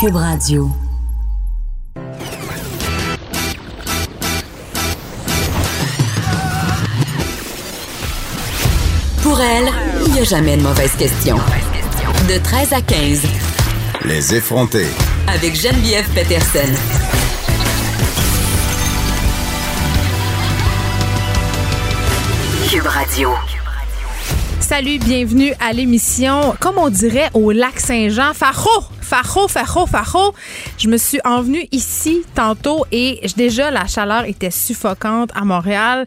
Cube Radio. Pour elle, il n'y a jamais de mauvaise question. De 13 à 15. Les effronter. Avec Geneviève Peterson. Cube Radio. Salut, bienvenue à l'émission, comme on dirait au lac Saint-Jean, Facho, Facho, Facho, Facho. Je me suis envenue ici tantôt et déjà la chaleur était suffocante à Montréal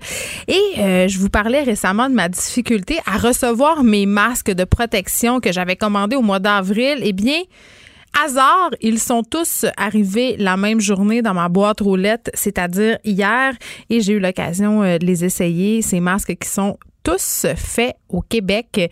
et euh, je vous parlais récemment de ma difficulté à recevoir mes masques de protection que j'avais commandés au mois d'avril. Eh bien, Hasard, ils sont tous arrivés la même journée dans ma boîte roulette, c'est-à-dire hier, et j'ai eu l'occasion euh, de les essayer, ces masques qui sont tous faits au Québec,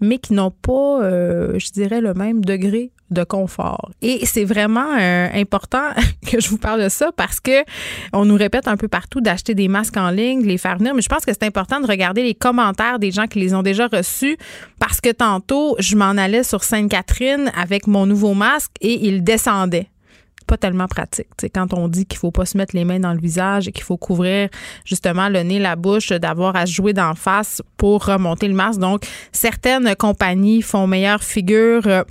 mais qui n'ont pas, euh, je dirais, le même degré de confort. Et c'est vraiment euh, important que je vous parle de ça parce que on nous répète un peu partout d'acheter des masques en ligne, de les faire venir, mais je pense que c'est important de regarder les commentaires des gens qui les ont déjà reçus parce que tantôt, je m'en allais sur Sainte-Catherine avec mon nouveau masque et il descendait pas tellement pratique. c'est quand on dit qu'il faut pas se mettre les mains dans le visage et qu'il faut couvrir justement le nez, la bouche, d'avoir à jouer d'en face pour remonter le masque. Donc, certaines compagnies font meilleure figure.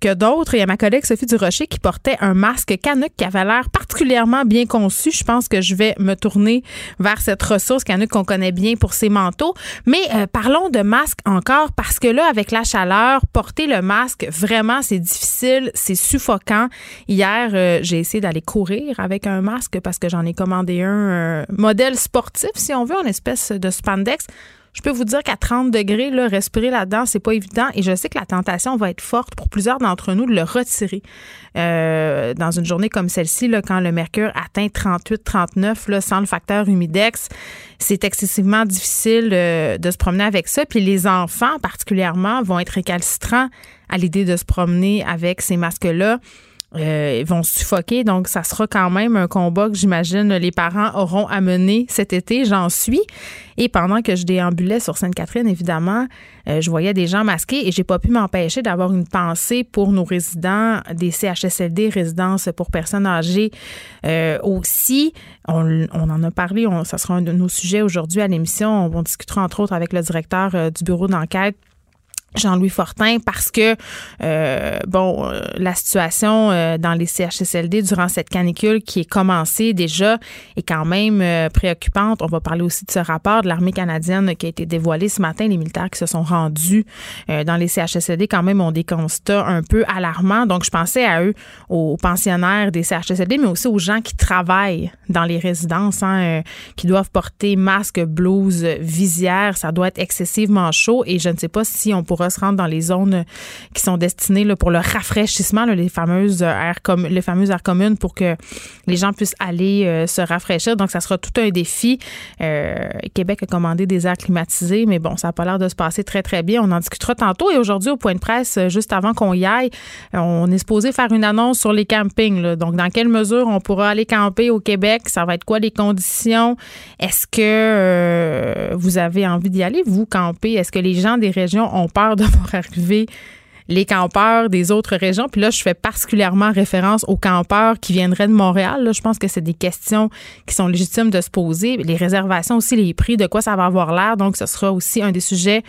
Que d'autres. Il y a ma collègue Sophie Durocher qui portait un masque Canuck qui avait l'air particulièrement bien conçu. Je pense que je vais me tourner vers cette ressource Canuck qu'on connaît bien pour ses manteaux. Mais euh, parlons de masque encore parce que là, avec la chaleur, porter le masque, vraiment, c'est difficile, c'est suffocant. Hier, euh, j'ai essayé d'aller courir avec un masque parce que j'en ai commandé un euh, modèle sportif, si on veut, en espèce de spandex. Je peux vous dire qu'à 30 degrés, là, respirer là-dedans, c'est pas évident. Et je sais que la tentation va être forte pour plusieurs d'entre nous de le retirer. Euh, dans une journée comme celle-ci, quand le mercure atteint 38, 39, là, sans le facteur humidex, c'est excessivement difficile euh, de se promener avec ça. Puis les enfants, particulièrement, vont être récalcitrants à l'idée de se promener avec ces masques-là. Euh, ils vont suffoquer. Donc, ça sera quand même un combat que j'imagine les parents auront à mener cet été, j'en suis. Et pendant que je déambulais sur Sainte-Catherine, évidemment, euh, je voyais des gens masqués et j'ai pas pu m'empêcher d'avoir une pensée pour nos résidents des CHSLD, résidences pour personnes âgées euh, aussi. On, en a parlé, ça sera un de nos sujets aujourd'hui à l'émission. On, on, discutera entre autres avec le directeur du bureau d'enquête Jean-Louis Fortin parce que euh, bon euh, la situation euh, dans les CHSLD durant cette canicule qui est commencée déjà est quand même préoccupante. On va parler aussi de ce rapport de l'armée canadienne qui a été dévoilé ce matin. Les militaires qui se sont rendus dans les CHSLD quand même ont des constats un peu alarmants. Donc je pensais à eux, aux pensionnaires des CHSLD, mais aussi aux gens qui travaillent dans les résidences, hein, qui doivent porter masque, blouse, visière. Ça doit être excessivement chaud et je ne sais pas si on pourra se rendre dans les zones qui sont destinées là, pour le rafraîchissement, les fameuses aires comme les fameuses aires communes pour que les gens puissent aller euh, se rafraîchir. Donc, ça sera tout un défi. Euh, Québec a commandé des aires climatisées, mais bon, ça n'a pas l'air de se passer très, très bien. On en discutera tantôt. Et aujourd'hui, au point de presse, euh, juste avant qu'on y aille, on est supposé faire une annonce sur les campings. Donc, dans quelle mesure on pourra aller camper au Québec? Ça va être quoi les conditions? Est-ce que vous avez envie d'y aller, vous, camper? Est-ce que les gens des régions ont peur de voir arriver les campeurs des autres régions. Puis là, je fais particulièrement référence aux campeurs qui viendraient de Montréal. je pense que c'est des questions qui sont légitimes de se poser. Les réservations aussi, les prix, de quoi ça va avoir l'air. Donc, ce sera aussi un des sujets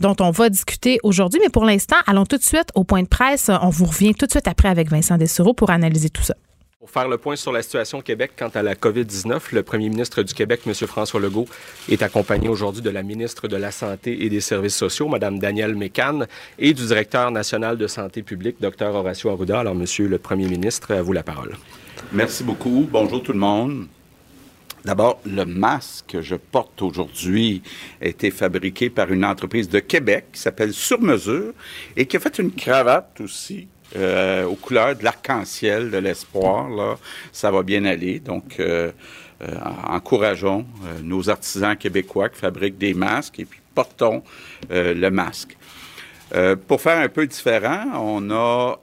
dont on va discuter aujourd'hui. Mais pour l'instant, allons tout de suite au point de presse. On vous revient tout de suite après avec Vincent Dessureau pour analyser tout ça. Pour faire le point sur la situation au Québec quant à la COVID-19, le premier ministre du Québec, M. François Legault, est accompagné aujourd'hui de la ministre de la Santé et des Services sociaux, Mme Danielle Mécan, et du directeur national de santé publique, Dr. Horacio Arruda. Alors, Monsieur le premier ministre, à vous la parole. Merci beaucoup. Bonjour tout le monde. D'abord, le masque que je porte aujourd'hui a été fabriqué par une entreprise de Québec qui s'appelle Sur Mesure et qui a fait une cravate aussi euh, aux couleurs de l'arc-en-ciel, de l'espoir. Là, ça va bien aller. Donc, euh, euh, encourageons nos artisans québécois qui fabriquent des masques et puis portons le masque. pour faire un peu différent, on a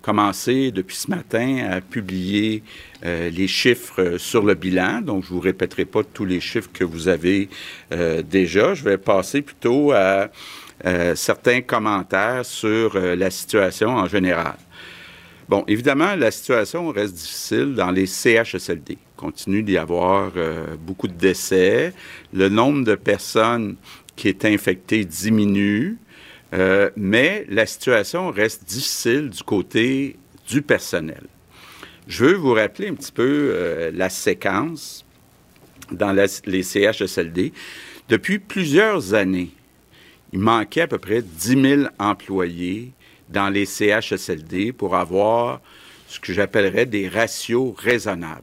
commencé depuis ce matin à publier les chiffres sur le bilan. Donc, je vous répéterai pas tous les chiffres que vous avez déjà. Je vais passer plutôt à euh, certains commentaires sur euh, la situation en général. Bon, évidemment, la situation reste difficile dans les CHSLD. Il continue d'y avoir euh, beaucoup de décès. Le nombre de personnes qui est infectées diminue, mais la situation reste difficile du côté du personnel. Je veux vous rappeler un petit peu la séquence dans les CHSLD. Depuis plusieurs années, il manquait à peu près 10 000 employés dans les CHSLD pour avoir ce que j'appellerais des ratios raisonnables.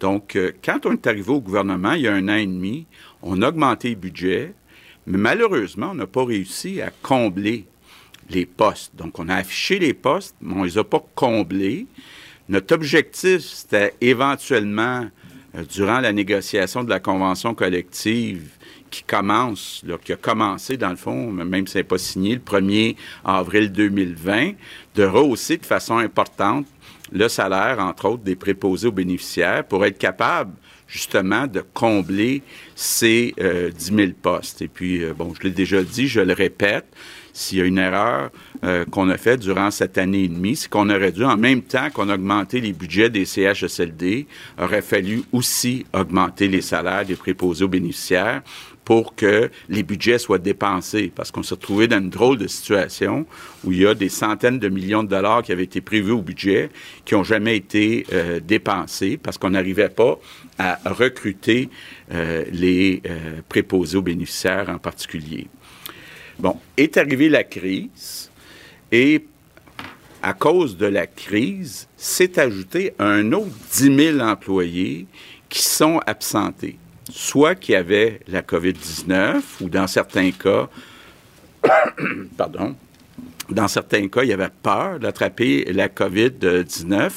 Donc, euh, quand on est arrivé au gouvernement il y a un an et demi, on a augmenté le budget, mais malheureusement, on n'a pas réussi à combler les postes. Donc, on a affiché les postes, mais on ne les a pas comblés. Notre objectif, c'était éventuellement, durant la négociation de la convention collective, qui commence, qui a commencé dans le fond, même si n'est pas signé, le 1er avril 2020, de rehausser de façon importante le salaire, entre autres, des préposés aux bénéficiaires pour être capable justement de combler ces 10 euh, 000 postes. Et puis, euh, bon, je l'ai déjà dit, je le répète, s'il y a une erreur euh, qu'on a faite durant cette année et demie, c'est qu'on aurait dû, en même temps qu'on a augmenté les budgets des CHSLD, aurait fallu aussi augmenter les salaires des préposés aux bénéficiaires pour que les budgets soient dépensés, parce qu'on s'est retrouvé dans une drôle de situation où il y a des centaines de millions de dollars qui avaient été prévus au budget qui n'ont jamais été euh, dépensés parce qu'on n'arrivait pas à recruter euh, les euh, préposés aux bénéficiaires en particulier. Bon, est arrivée la crise et à cause de la crise, s'est ajouté un autre 10 000 employés qui sont absentés soit qu'il y avait la COVID-19 ou dans certains cas, pardon, dans certains cas, il y avait peur d'attraper la COVID-19,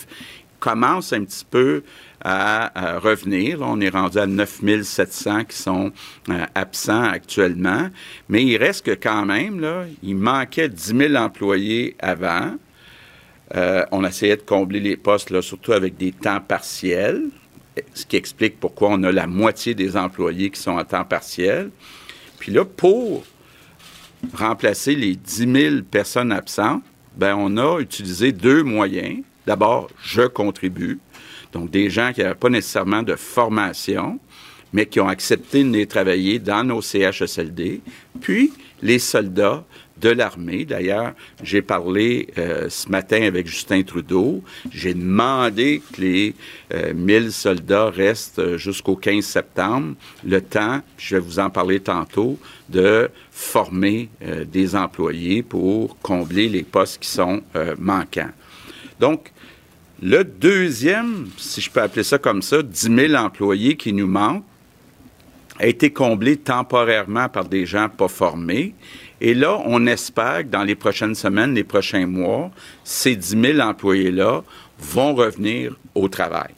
commence un petit peu à, revenir. on est rendu à 9700 qui sont euh, absents actuellement, mais il reste que quand même, là, il manquait 10 000 employés avant. Euh, on essayait de combler les postes, là, surtout avec des temps partiels ce qui explique pourquoi on a la moitié des employés qui sont à temps partiel. Puis là, pour remplacer les 10 000 personnes absentes, ben on a utilisé deux moyens. D'abord, je contribue. Donc, des gens qui n'avaient pas nécessairement de formation, mais qui ont accepté de travailler dans nos CHSLD. Puis, les soldats de l'armée. D'ailleurs, j'ai parlé euh, ce matin avec Justin Trudeau. J'ai demandé que les 1000 euh, soldats restent euh, jusqu'au 15 septembre, le temps, je vais vous en parler tantôt, de former des employés pour combler les postes qui sont manquants. Donc, le deuxième, si je peux appeler ça comme ça, 10 000 employés qui nous manquent, a été comblé temporairement par des gens pas formés et là, on espère que dans les prochaines semaines, les prochains mois, ces 10 000 employés-là vont revenir au travail.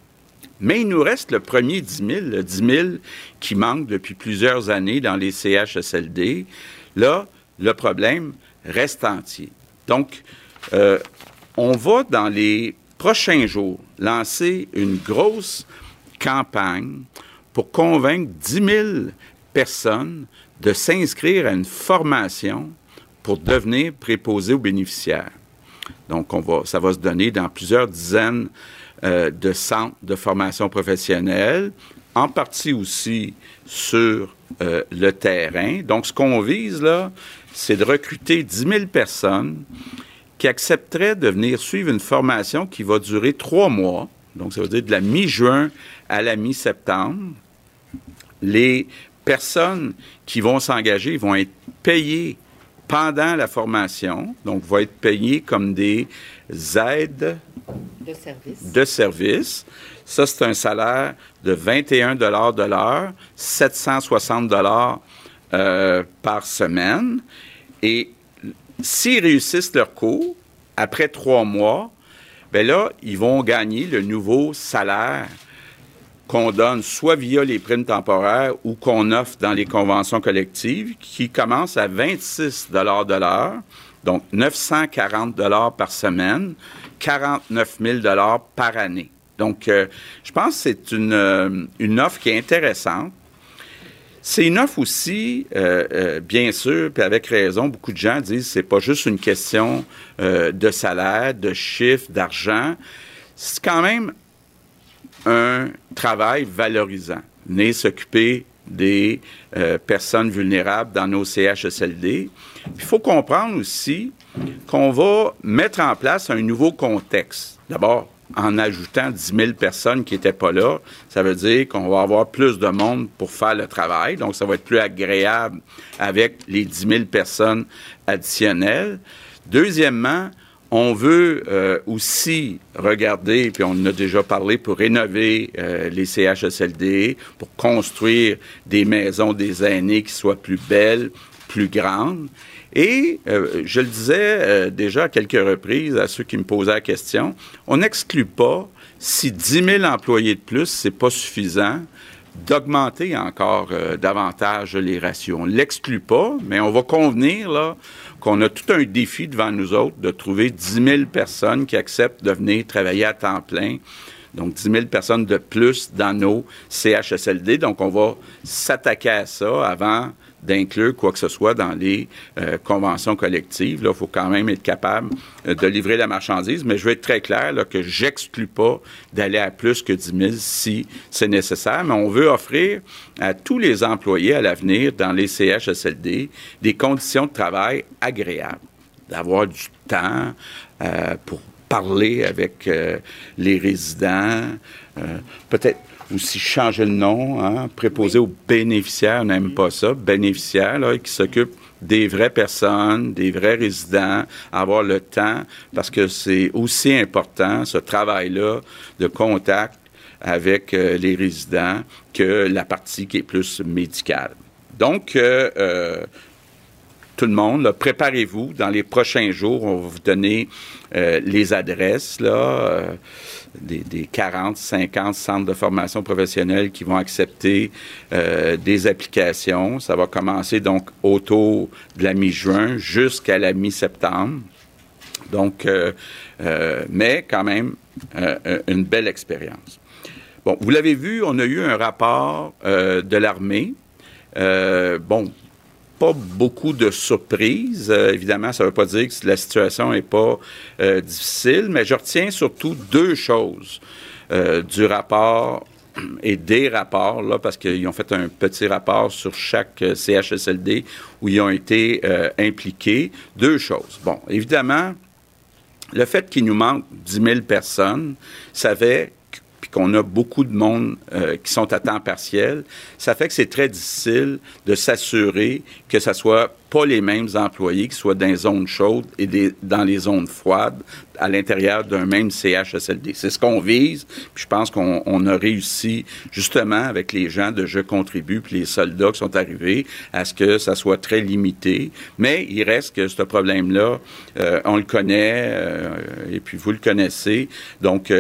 Mais il nous reste le premier 10 000, le 10 000 qui manque depuis plusieurs années dans les CHSLD. Là, le problème reste entier. Donc, euh, on va dans les prochains jours lancer une grosse campagne pour convaincre 10 000 personnes de s'inscrire à une formation pour devenir préposé aux bénéficiaires. Donc, on va, ça va se donner dans plusieurs dizaines euh, de centres de formation professionnelle, en partie aussi sur euh, le terrain. Donc, ce qu'on vise là, c'est de recruter 10 000 personnes qui accepteraient de venir suivre une formation qui va durer trois mois. Donc, ça veut dire de la mi-juin à la mi-septembre. Les personnes qui vont s'engager vont être payées pendant la formation, donc vont être payées comme des aides de service. Ça, c'est un salaire de 21 de l'heure, 760 euh, par semaine. Et s'ils réussissent leur cours, après trois mois, ben là, ils vont gagner le nouveau salaire qu'on donne soit via les primes temporaires ou qu'on offre dans les conventions collectives, qui commencent à 26 de l'heure, donc 940 par semaine, 49 000 par année. Donc, euh, je pense que c'est une, euh, une offre qui est intéressante. C'est offre aussi, euh, euh, bien sûr, puis avec raison, beaucoup de gens disent c'est pas juste une question euh, de salaire, de chiffre, d'argent. C'est quand même un travail valorisant. Venez s'occuper des personnes vulnérables dans nos CHSLD. Il faut comprendre aussi qu'on va mettre en place un nouveau contexte. D'abord, en ajoutant 10 000 personnes qui n'étaient pas là, ça veut dire qu'on va avoir plus de monde pour faire le travail. Donc, ça va être plus agréable avec les 10 000 personnes additionnelles. Deuxièmement, on veut euh, aussi regarder, puis on en a déjà parlé, pour rénover euh, les CHSLD, pour construire des maisons des aînés qui soient plus belles, plus grandes. Et euh, je le disais euh, déjà à quelques reprises à ceux qui me posaient la question, on n'exclut pas, si 10 000 employés de plus, c'est pas suffisant, d'augmenter encore euh, davantage les ratios. On ne l'exclut pas, mais on va convenir là qu'on a tout un défi devant nous autres de trouver 10 000 personnes qui acceptent de venir travailler à temps plein. Donc, 10 000 personnes de plus dans nos CHSLD. Donc, on va s'attaquer à ça avant d'inclure quoi que ce soit dans les euh, conventions collectives. Il faut quand même être capable euh, de livrer la marchandise, mais je veux être très clair là, que j'exclus pas d'aller à plus que 10 000 si c'est nécessaire, mais on veut offrir à tous les employés à l'avenir dans les CHSLD des conditions de travail agréables, d'avoir du temps euh, pour parler avec les résidents, peut-être aussi changer le nom, hein, préposé aux bénéficiaires, on n'aime pas ça, bénéficiaires, là, qui s'occupent des vraies personnes, des vrais résidents, avoir le temps, parce que c'est aussi important, ce travail-là de contact avec euh, les résidents que la partie qui est plus médicale. Donc, euh, euh, tout le monde, préparez-vous. Dans les prochains jours, on va vous donner les adresses, là des, 40, 50 centres de formation professionnelle qui vont accepter euh, des applications. Ça va commencer donc autour de la mi-juin jusqu'à la mi-septembre. Donc, euh, euh, mais quand même, une belle expérience. Bon, vous l'avez vu, on a eu un rapport de l'armée. bon, pas beaucoup de surprises. Euh, évidemment, ça ne veut pas dire que la situation n'est pas euh, difficile, mais je retiens surtout deux choses euh, du rapport et des rapports, là, parce qu'ils ont fait un petit rapport sur chaque CHSLD où ils ont été impliqués. Deux choses. Bon, évidemment, le fait qu'il nous manque 10 000 personnes, ça fait qu'on a beaucoup de monde euh, qui sont à temps partiel, ça fait que c'est très difficile de s'assurer que ce soit pas les mêmes employés qui soient dans les zones chaudes et dans les zones froides à l'intérieur d'un même CHSLD. C'est ce qu'on vise. Puis je pense qu'on a réussi justement avec les gens de Je contribue puis les soldats qui sont arrivés à ce que ça soit très limité. Mais il reste que ce problème-là, euh, on le connaît euh, et puis vous le connaissez. Donc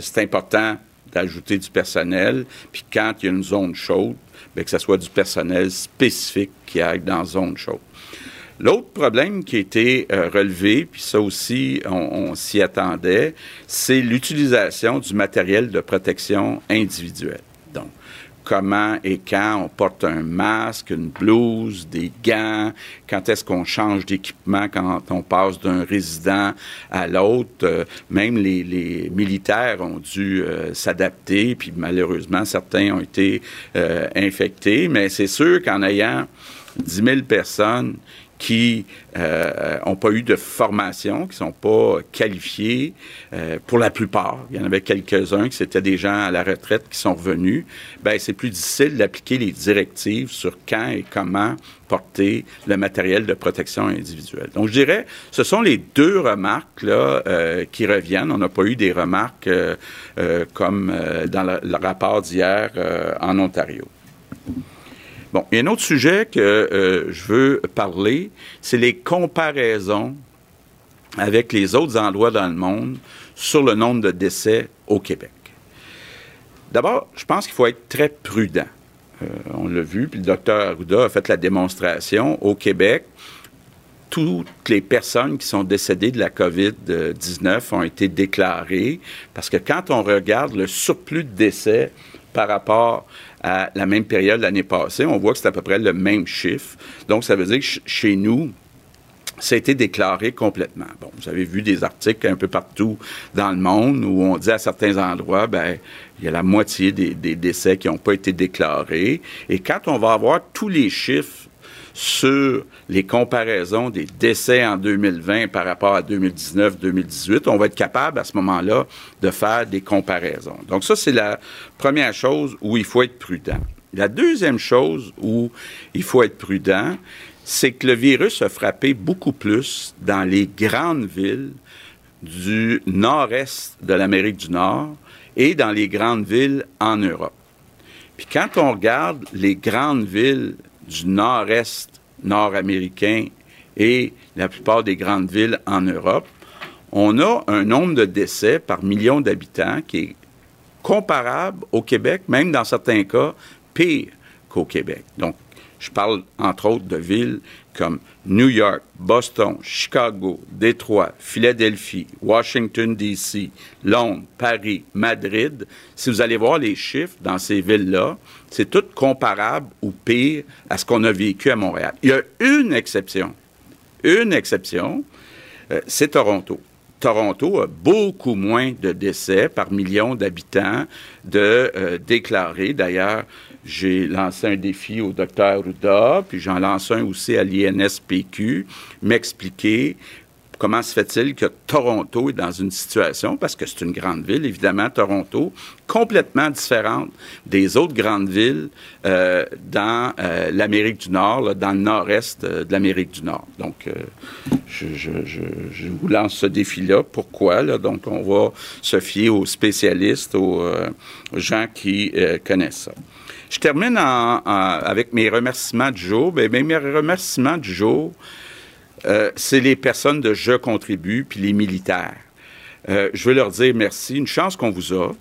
c'est important d'ajouter du personnel. Puis quand il y a une zone chaude, bien, que ce soit du personnel spécifique qui aille dans la zone chaude. L'autre problème qui a été euh, relevé, puis ça aussi, on, s'y attendait, c'est l'utilisation du matériel de protection individuelle. Comment et quand on porte un masque, une blouse, des gants, quand est-ce qu'on change d'équipement quand on passe d'un résident à l'autre. Euh, même les, militaires ont dû euh, s'adapter, puis malheureusement, certains ont été euh, infectés, mais c'est sûr qu'en ayant 10 000 personnes qui n'ont euh, pas eu de formation, qui sont pas qualifiés euh, pour la plupart. Il y en avait quelques-uns qui c'était des gens à la retraite qui sont revenus. Ben c'est plus difficile d'appliquer les directives sur quand et comment porter le matériel de protection individuelle. Donc je dirais, ce sont les deux remarques là euh, qui reviennent. On n'a pas eu des remarques comme dans le rapport d'hier en Ontario. Bon, il y a un autre sujet que euh, je veux parler, c'est les comparaisons avec les autres endroits dans le monde sur le nombre de décès au Québec. D'abord, je pense qu'il faut être très prudent. Euh, on l'a vu, puis le docteur Arruda a fait la démonstration. Au Québec, toutes les personnes qui sont décédées de la COVID-19 ont été déclarées parce que quand on regarde le surplus de décès par rapport à la même période l'année passée, on voit que c'est à peu près le même chiffre. Donc, ça veut dire que chez nous, ça a été déclaré complètement. Bon, vous avez vu des articles un peu partout dans le monde où on dit à certains endroits, ben, il y a la moitié des, décès qui n'ont pas été déclarés. Et quand on va avoir tous les chiffres sur les comparaisons des décès en 2020 par rapport à 2019-2018, on va être capable à ce moment-là de faire des comparaisons. Donc ça, c'est la première chose où il faut être prudent. La deuxième chose où il faut être prudent, c'est que le virus a frappé beaucoup plus dans les grandes villes du nord-est de l'Amérique du Nord et dans les grandes villes en Europe. Puis quand on regarde les grandes villes du nord-est nord-américain et la plupart des grandes villes en Europe, on a un nombre de décès par million d'habitants qui est comparable au Québec, même dans certains cas pire qu'au Québec. Je parle entre autres de villes comme New York, Boston, Chicago, Détroit, Philadelphie, Washington, D.C., Londres, Paris, Madrid. Si vous allez voir les chiffres dans ces villes-là, c'est tout comparable ou pire à ce qu'on a vécu à Montréal. Il y a une exception. Une exception, euh, c'est Toronto. Toronto a beaucoup moins de décès par million d'habitants de euh, déclarés. D'ailleurs, j'ai lancé un défi au docteur Ruda, puis j'en lance un aussi à l'INSPQ, m'expliquer comment se fait-il que Toronto est dans une situation, parce que c'est une grande ville, évidemment, Toronto, complètement différente des autres grandes villes euh, dans euh, l'Amérique du Nord, dans le nord-est euh, de l'Amérique du Nord. Donc, je, vous lance ce défi-là. Pourquoi? Donc, on va se fier aux spécialistes, aux gens qui connaissent ça. Je termine avec mes remerciements du jour. Bien, mes remerciements du jour, euh, c'est les personnes de Je contribue, puis les militaires. Euh, je veux leur dire merci. Une chance qu'on vous a.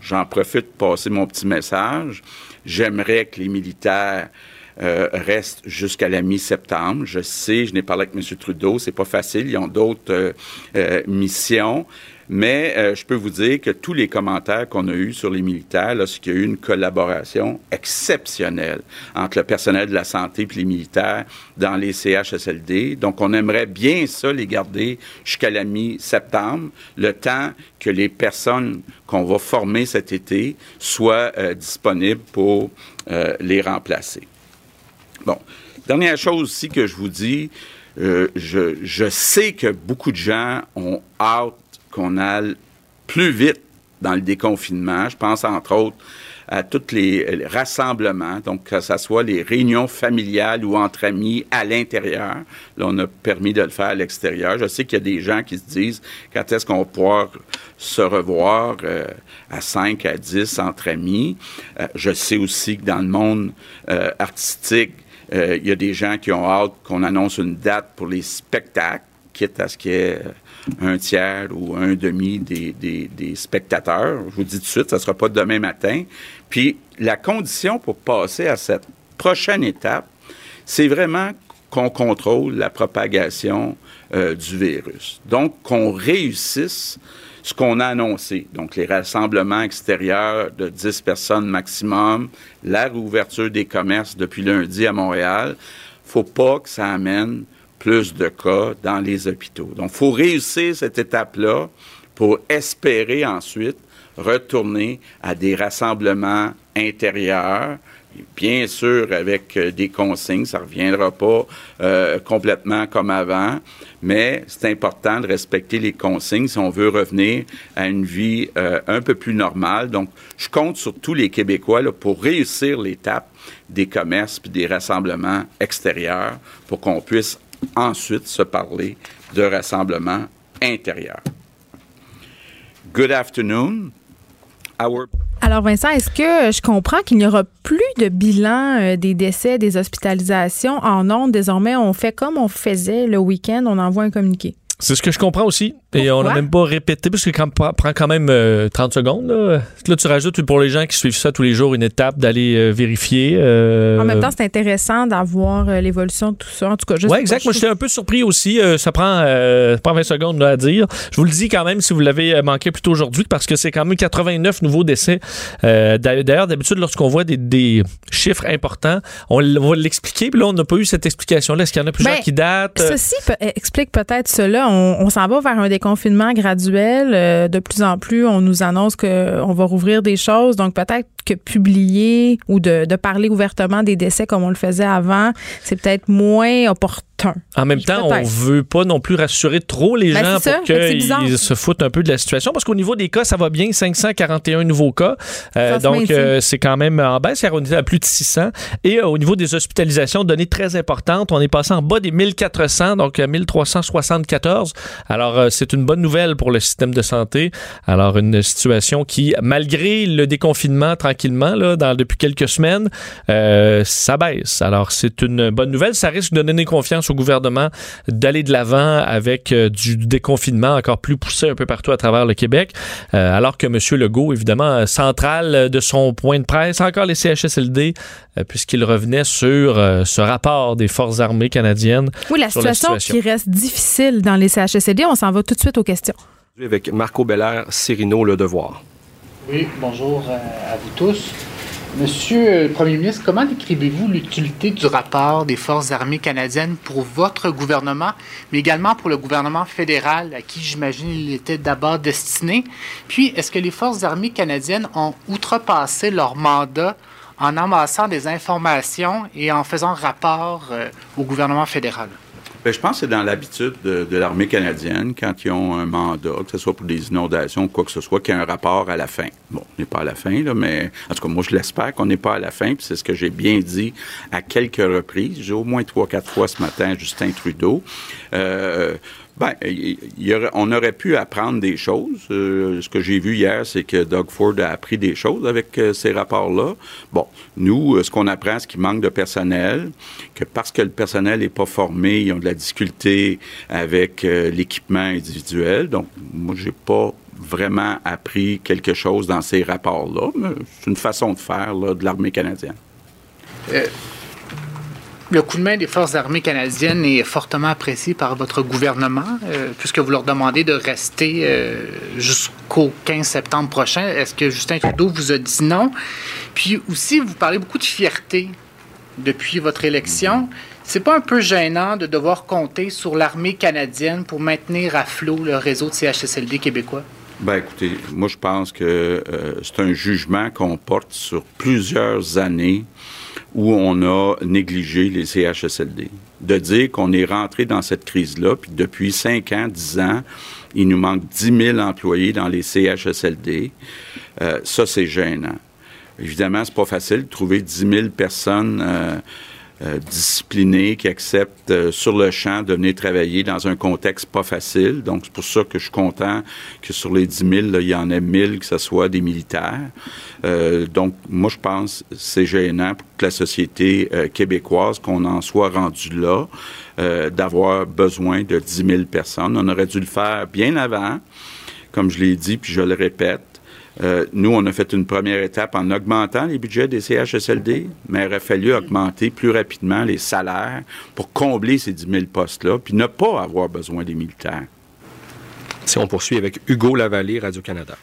J'en profite pour passer mon petit message. J'aimerais que les militaires euh, restent jusqu'à la mi-septembre. Je sais, je n'ai parlé avec M. Trudeau, c'est pas facile. Ils ont d'autres missions. Mais euh, je peux vous dire que tous les commentaires qu'on a eus sur les militaires, lorsqu'il y a eu une collaboration exceptionnelle entre le personnel de la santé et les militaires dans les CHSLD. Donc, on aimerait bien ça les garder jusqu'à la mi-septembre, le temps que les personnes qu'on va former cet été soient euh, disponibles pour euh, les remplacer. Bon, dernière chose aussi que je vous dis, je sais que beaucoup de gens ont hâte qu'on aille plus vite dans le déconfinement. Je pense entre autres à tous les, rassemblements, donc que ce soit les réunions familiales ou entre amis à l'intérieur. Là, on a permis de le faire à l'extérieur. Je sais qu'il y a des gens qui se disent quand est-ce qu'on va pouvoir se revoir euh, à 5, à 10 entre amis? Euh, je sais aussi que dans le monde euh, artistique, il y a des gens qui ont hâte qu'on annonce une date pour les spectacles, quitte à ce qu'il y ait un tiers ou un demi des, spectateurs. Je vous dis tout de suite, ça ne sera pas demain matin. Puis la condition pour passer à cette prochaine étape, c'est vraiment qu'on contrôle la propagation euh, du virus. Donc, qu'on réussisse ce qu'on a annoncé. Donc, les rassemblements extérieurs de 10 personnes maximum, la réouverture des commerces depuis lundi à Montréal. faut pas que ça amène plus de cas dans les hôpitaux. Donc, il faut réussir cette étape-là pour espérer ensuite retourner à des rassemblements intérieurs, bien sûr avec euh, des consignes, ça ne reviendra pas euh, complètement comme avant, mais c'est important de respecter les consignes si on veut revenir à une vie euh, un peu plus normale. Donc, je compte sur tous les Québécois pour réussir l'étape des commerces et des rassemblements extérieurs pour qu'on puisse ensuite se parler de rassemblement intérieur. Good afternoon. Alors Vincent, est-ce que je comprends qu'il n'y aura plus de bilan euh, des décès, des hospitalisations en ondes? Désormais, on fait comme on faisait le week-end, on envoie un communiqué. C'est ce que je comprends aussi. Et on n'a même pas répété, parce que ça prend quand même euh, 30 secondes. Là. Là, tu rajoutes pour les gens qui suivent ça tous les jours une étape d'aller euh, vérifier. euh, En même temps, c'est intéressant d'avoir euh, l'évolution de tout ça. En tout cas, je Oui, sais exact. Moi, je j'étais un peu surpris aussi. Euh, ça prend euh, pas 20 secondes là, à dire. Je vous le dis quand même si vous l'avez euh, manqué plus tôt aujourd'hui, parce que c'est quand même 89 nouveaux décès. Euh, d'a- D'ailleurs, d'habitude, lorsqu'on voit des, des chiffres importants, on, va l'expliquer. Puis là, on n'a pas eu cette explication-là. Est-ce qu'il y en a plusieurs Ben, qui datent? Ceci peut- euh, explique peut-être cela. On, s'en va vers un déconfinement graduel. Euh, de plus en plus, on nous annonce qu'on va rouvrir des choses. Donc, peut-être que publier ou de, de parler ouvertement des décès comme on le faisait avant, c'est peut-être moins opportun. En même temps, on veut pas non plus rassurer trop les Ben, gens pour qu'ils se foutent un peu de la situation. Parce qu'au niveau des cas, ça va bien. 541 nouveaux cas. Euh, donc, euh, c'est quand même en baisse. car On est à plus de 600. Et euh, au niveau des hospitalisations, données très importantes, on est passé en bas des 1400, donc à 1374. Alors, c'est une bonne nouvelle pour le système de santé. Alors, une situation qui, malgré le déconfinement tranquillement, là, dans, depuis quelques semaines, euh, ça baisse. Alors, c'est une bonne nouvelle. Ça risque de donner confiance au gouvernement d'aller de l'avant avec euh, du déconfinement encore plus poussé un peu partout à travers le Québec. Euh, alors que M. Legault, évidemment, euh, central de son point de presse, encore les CHSLD, euh, puisqu'il revenait sur euh, ce rapport des Forces armées canadiennes. Oui, la Sur la situation, situation. qui reste difficile dans les CHSLD, on s'en va tout de suite aux questions. Avec Marco Belair, Cyrino, Le Devoir. Oui, bonjour euh, à vous tous. Monsieur le Premier ministre, comment décrivez-vous l'utilité du rapport des Forces armées canadiennes pour votre gouvernement, mais également pour le gouvernement fédéral, à qui j'imagine il était d'abord destiné? Puis, est-ce que les Forces armées canadiennes ont outrepassé leur mandat en amassant des informations et en faisant rapport euh, au gouvernement fédéral? Ben, je pense que c'est dans l'habitude de, de l'armée canadienne, quand ils ont un mandat, que ce soit pour des inondations ou quoi que ce soit, qu'il y a un rapport à la fin. Bon, on n'est pas à la fin, là, mais en tout cas, moi, je l'espère qu'on n'est pas à la fin, puis c'est ce que j'ai bien dit à quelques reprises. J'ai au moins trois, quatre fois ce matin Justin Trudeau. Euh, aurait- on aurait pu apprendre des choses. Euh, ce que j'ai vu hier, c'est que Doug Ford a appris des choses avec euh, ces rapports-là. Bon, nous, euh, ce qu'on apprend, c'est qu'il manque de personnel, que parce que le personnel n'est pas formé, ils ont de la difficulté avec l'équipement individuel. Donc, moi, j'ai pas vraiment appris quelque chose dans ces rapports-là, c'est une façon de faire de l'armée canadienne. Le coup de main des Forces armées canadiennes est fortement apprécié par votre gouvernement, euh, puisque vous leur demandez de rester euh, jusqu'au 15 septembre prochain. Est-ce que Justin Trudeau vous a dit non? Puis aussi, vous parlez beaucoup de fierté depuis votre élection. C'est pas un peu gênant de devoir compter sur l'armée canadienne pour maintenir à flot le réseau de CHSLD québécois? Ben écoutez, moi je pense que euh, c'est un jugement qu'on porte sur plusieurs années où on a négligé les CHSLD. De dire qu'on est rentré dans cette crise-là, puis depuis 5 ans, 10 ans, il nous manque 10 000 employés dans les CHSLD, euh, ça c'est gênant. Évidemment, c'est pas facile de trouver 10 000 personnes euh, euh, disciplinés qui acceptent euh, sur le champ de venir travailler dans un contexte pas facile. Donc, c'est pour ça que je suis content que sur les 10 000, là, il y en ait 1000 que ce soit des militaires. Euh, donc, moi, je pense que c'est gênant pour toute la société euh, québécoise qu'on en soit rendu là, euh, d'avoir besoin de 10 000 personnes. On aurait dû le faire bien avant, comme je l'ai dit, puis je le répète. Euh, nous, on a fait une première étape en augmentant les budgets des CHSLD, mais il aurait fallu augmenter plus rapidement les salaires pour combler ces 10 000 postes-là, puis ne pas avoir besoin des militaires. Si on poursuit avec Hugo Lavallée, Radio-Canada.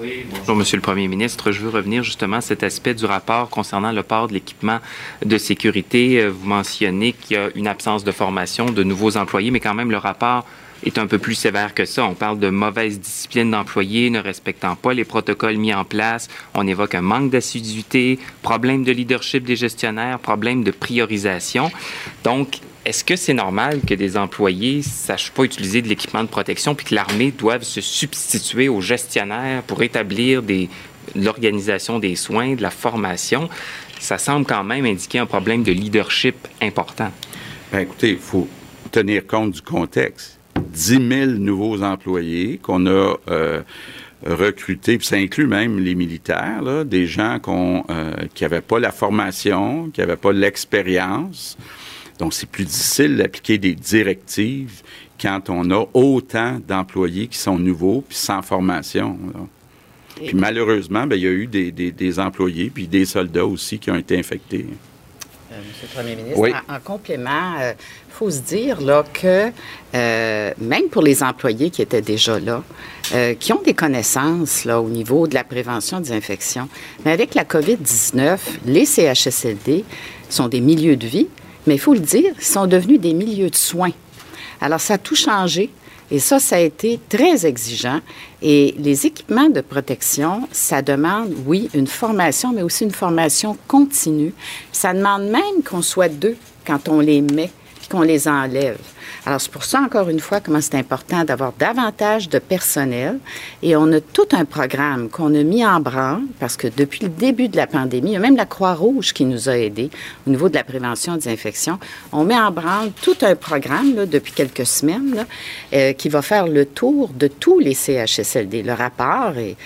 Oui, bonjour, Monsieur le Premier ministre. Je veux revenir justement à cet aspect du rapport concernant le port de l'équipement de sécurité. Euh, Vous mentionnez qu'il y a une absence de formation de nouveaux employés, mais quand même, le rapport est un peu plus sévère que ça. On parle de mauvaise discipline d'employés ne respectant pas les protocoles mis en place. On évoque un manque d'assiduité, problème de leadership des gestionnaires, problème de priorisation. Donc, est-ce que c'est normal que des employés ne sachent pas utiliser de l'équipement de protection puis que l'armée doive se substituer aux gestionnaires pour établir l'organisation des soins, de la formation? Ça semble quand même indiquer un problème de leadership important. Ben, écoutez, il faut tenir compte du contexte. 10 000 nouveaux employés qu'on a euh, recrutés, puis ça inclut même les militaires, là, des gens qu'on, euh, qui n'avaient pas la formation, qui n'avaient pas l'expérience. Donc, c'est plus difficile d'appliquer des directives quand on a autant d'employés qui sont nouveaux puis sans formation. Puis malheureusement, ben, il y a eu des, employés puis des soldats aussi qui ont été infectés. Euh, Monsieur le Premier ministre, en, complément, il euh, faut se dire là, que euh, même pour les employés qui étaient déjà là, qui ont des connaissances là, au niveau de la prévention des infections, mais avec la COVID-19, les CHSLD sont des milieux de vie, mais il faut le dire, ils sont devenus des milieux de soins. Alors, ça a tout changé. Et ça, ça a été très exigeant. Et les équipements de protection, ça demande, oui, une formation, mais aussi une formation continue. Ça demande même qu'on soit deux quand on les met, qu'on les enlève. Alors, c'est pour ça, encore une fois, comment c'est important d'avoir davantage de personnel. Et on a tout un programme qu'on a mis en branle parce que depuis le début de la pandémie, il y a même la Croix-Rouge qui nous a aidés au niveau de la prévention des infections. On met en branle tout un programme là, depuis quelques semaines euh, qui va faire le tour de tous les CHSLD. Le rapport est,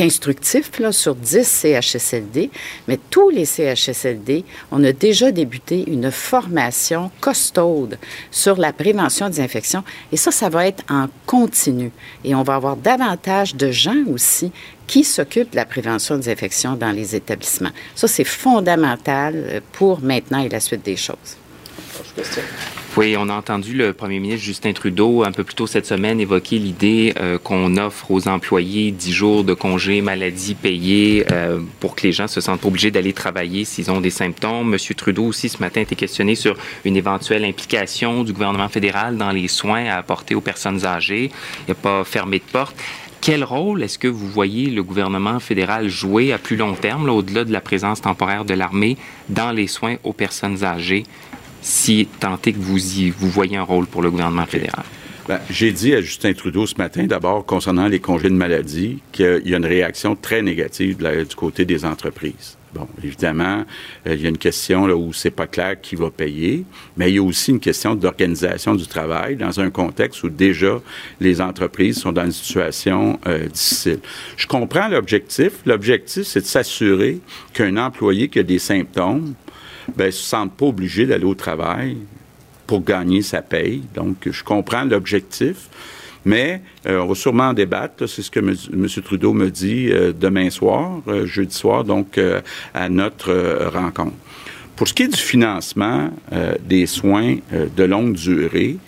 instructif là, sur 10 CHSLD, mais tous les CHSLD, on a déjà débuté une formation costaude sur la prévention des infections. Et ça, ça va être en continu. Et on va avoir davantage de gens aussi qui s'occupent de la prévention des infections dans les établissements. Ça, c'est fondamental euh, pour maintenant et la suite des choses. Oui, on a entendu le premier ministre Justin Trudeau un peu plus tôt cette semaine évoquer l'idée euh, qu'on offre aux employés 10 jours de congé maladie payés euh, pour que les gens se sentent obligés d'aller travailler s'ils ont des symptômes. Monsieur Trudeau aussi ce matin a été questionné sur une éventuelle implication du gouvernement fédéral dans les soins à apporter aux personnes âgées. Il n'a pas fermé de porte. Quel rôle est-ce que vous voyez le gouvernement fédéral jouer à plus long terme, au-delà de la présence temporaire de l'armée, dans les soins aux personnes âgées? Si tant est que vous, y, vous voyez un rôle pour le gouvernement fédéral? Ben, j'ai dit à Justin Trudeau ce matin, d'abord, concernant les congés de maladie, qu'il y a une réaction très négative du côté des entreprises. Bon, évidemment, euh, il y a une question là, où c'est pas clair qui va payer, mais il y a aussi une question d'organisation du travail dans un contexte où déjà les entreprises sont dans une situation euh, difficile. Je comprends l'objectif. L'objectif, c'est de s'assurer qu'un employé qui a des symptômes ben, se sentent pas obligés d'aller au travail pour gagner sa paye. Donc, je comprends l'objectif. Mais euh, on va sûrement en débattre. C'est ce que M. Trudeau me dit euh, demain soir, euh, jeudi soir, donc à notre rencontre. Pour ce qui est du financement des soins de longue durée,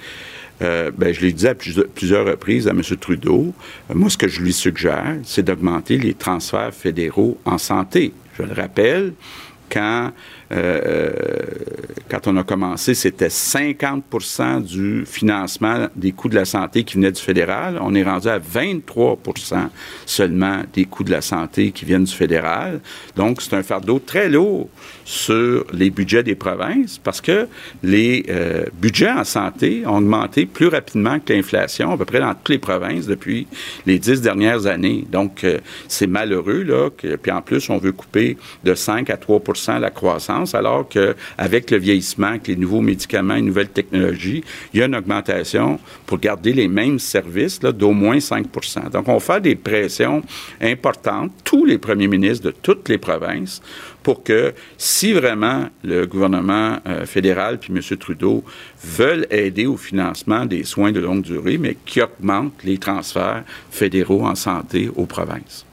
ben, je l'ai dit à plusieurs reprises à M. Trudeau. moi, ce que je lui suggère, c'est d'augmenter les transferts fédéraux en santé. Je le rappelle, quand euh, euh, quand on a commencé, c'était 50% du financement des coûts de la santé qui venait du fédéral. On est rendu à 23% seulement des coûts de la santé qui viennent du fédéral. Donc, c'est un fardeau très lourd sur les budgets des provinces parce que les euh, budgets en santé ont augmenté plus rapidement que l'inflation, à peu près dans toutes les provinces depuis les dix dernières années. Donc, c'est malheureux, là. Puis en plus, on veut couper de 5 à 3% la croissance alors qu'avec le vieillissement, avec les nouveaux médicaments, les nouvelles technologies, il y a une augmentation pour garder les mêmes services d'au moins 5% Donc, on fait des pressions importantes, tous les premiers ministres de toutes les provinces, pour que si vraiment le gouvernement euh, fédéral puis M. Trudeau veulent aider au financement des soins de longue durée, mais qui augmentent les transferts fédéraux en santé aux provinces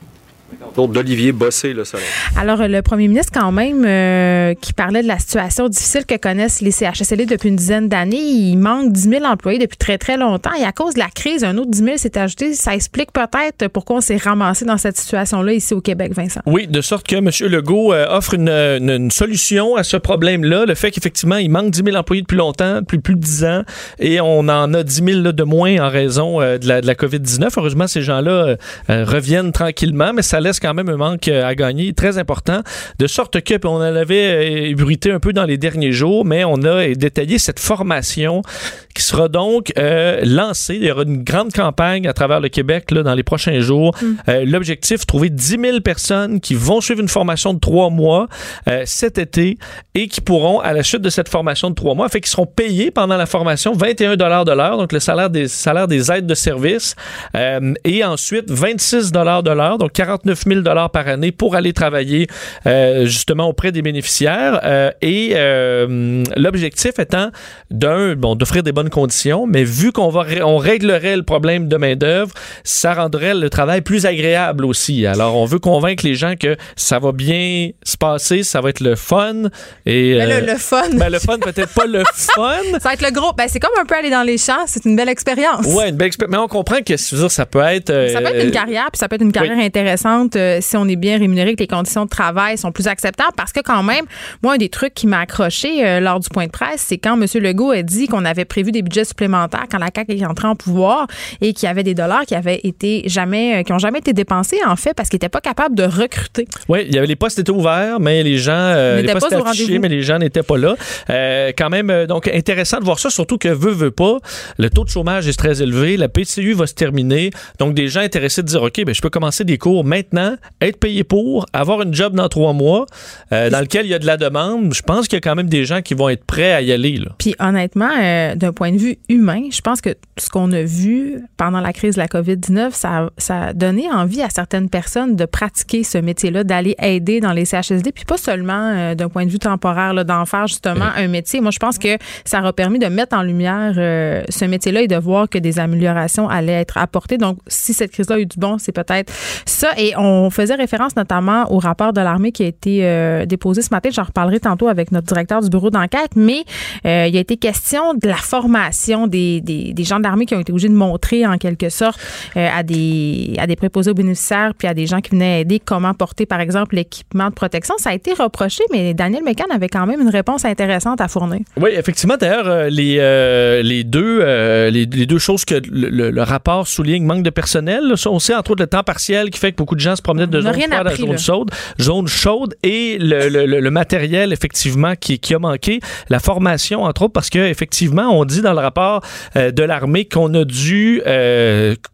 d'Olivier Bossé, le soleil. Alors, le premier ministre, quand même, euh, qui parlait de la situation difficile que connaissent les CHSLD depuis une dizaine d'années, il manque 10 000 employés depuis très, très longtemps. Et à cause de la crise, un autre 10 000 s'est ajouté. Ça explique peut-être pourquoi on s'est ramassé dans cette situation-là ici au Québec, Vincent. Oui, de sorte que M. Legault euh, offre une, solution à ce problème-là. Le fait qu'effectivement, il manque 10 000 employés depuis longtemps, depuis plus de 10 ans, et on en a 10 000 de moins en raison euh, de la, de la COVID-19. Heureusement, ces gens-là reviennent tranquillement, mais ça laisse quand même un manque euh, à gagner très important. De sorte que, on en avait ébruité un peu dans les derniers jours, mais on a détaillé cette formation qui sera donc euh, lancée. Il y aura une grande campagne à travers le Québec là, dans les prochains jours. Mm. Euh, l'objectif, trouver 10 000 personnes qui vont suivre une formation de trois mois cet été et qui pourront, à la chute de cette formation de trois mois, fait qu'ils seront payés pendant la formation 21 de l'heure, donc le salaire des, salaire des aides de service, et ensuite 26 de l'heure, donc 49 29 000 par année pour aller travailler justement auprès des bénéficiaires. et l'objectif étant d'un, bon, d'offrir des bonnes conditions, mais vu qu'on va, on réglerait le problème de main-d'œuvre, ça rendrait le travail plus agréable aussi. Alors, on veut convaincre les gens que ça va bien se passer, ça va être le fun. Et, le, le, fun. Ben, le fun, peut-être pas le fun. Ça va être le gros. Ben, c'est comme un peu aller dans les champs. C'est une belle expérience. Oui, une belle expérience. Mais on comprend que ça peut être. ça peut être une carrière, puis ça peut être une carrière intéressante si on est bien rémunéré, que les conditions de travail sont plus acceptables. Parce que, quand même, moi, un des trucs qui m'a accroché lors du point de presse, c'est quand M. Legault a dit qu'on avait prévu des budgets supplémentaires quand la CAQ est entrée en pouvoir et qu'il y avait des dollars qui avaient été jamais, qui ont jamais été dépensés, en fait, parce qu'ils n'étaient pas capables de recruter. Oui, il y avait les postes étaient ouverts, mais les gens, euh, les postes étaient affichés, mais les gens n'étaient pas là. Euh, quand même, euh, donc, intéressant de voir ça, surtout que veut, veut pas, le taux de chômage est très élevé, la PCU va se terminer, donc des gens intéressés de dire, OK, ben, je peux commencer des cours maintenant, être payé pour, avoir une job dans trois mois, dans lequel il y a de la demande. Je pense qu'il y a quand même des gens qui vont être prêts à y aller. Là. Puis honnêtement, d'un point de vue humain, je pense que ce qu'on a vu pendant la crise de la COVID-19, ça, ça a donné envie à certaines personnes de pratiquer ce métier-là, d'aller aider dans les CHSD, puis pas seulement euh, d'un point de vue temporaire, d'en faire justement un métier. Moi, je pense que ça aura permis de mettre en lumière euh, ce métier-là et de voir que des améliorations allaient être apportées. Donc, si cette crise-là a eu du bon, c'est peut-être ça. Et on faisait référence notamment au rapport de l'armée qui a été euh, déposé ce matin. J'en reparlerai tantôt avec notre directeur du bureau d'enquête, mais il a été question de la formation des, gens d'armée qui ont été obligés de montrer en quelque sorte à des à des préposés aux bénéficiaires puis à des gens qui venaient aider comment porter, par exemple, l'équipement de protection. Ça a été reproché, mais Daniel McCann avait quand même une réponse intéressante à fournir. Oui, effectivement. D'ailleurs, euh, les, euh, deux, euh, choses que le, rapport souligne, manque de personnel, on sait entre autres le temps partiel qui fait que beaucoup de gens se promenaient de zone froide à zone chaude, zone chaude et le, le, matériel, effectivement, qui, qui, a manqué. La formation, entre autres, parce qu'effectivement, on dit dans le rapport de l'armée qu'on a dû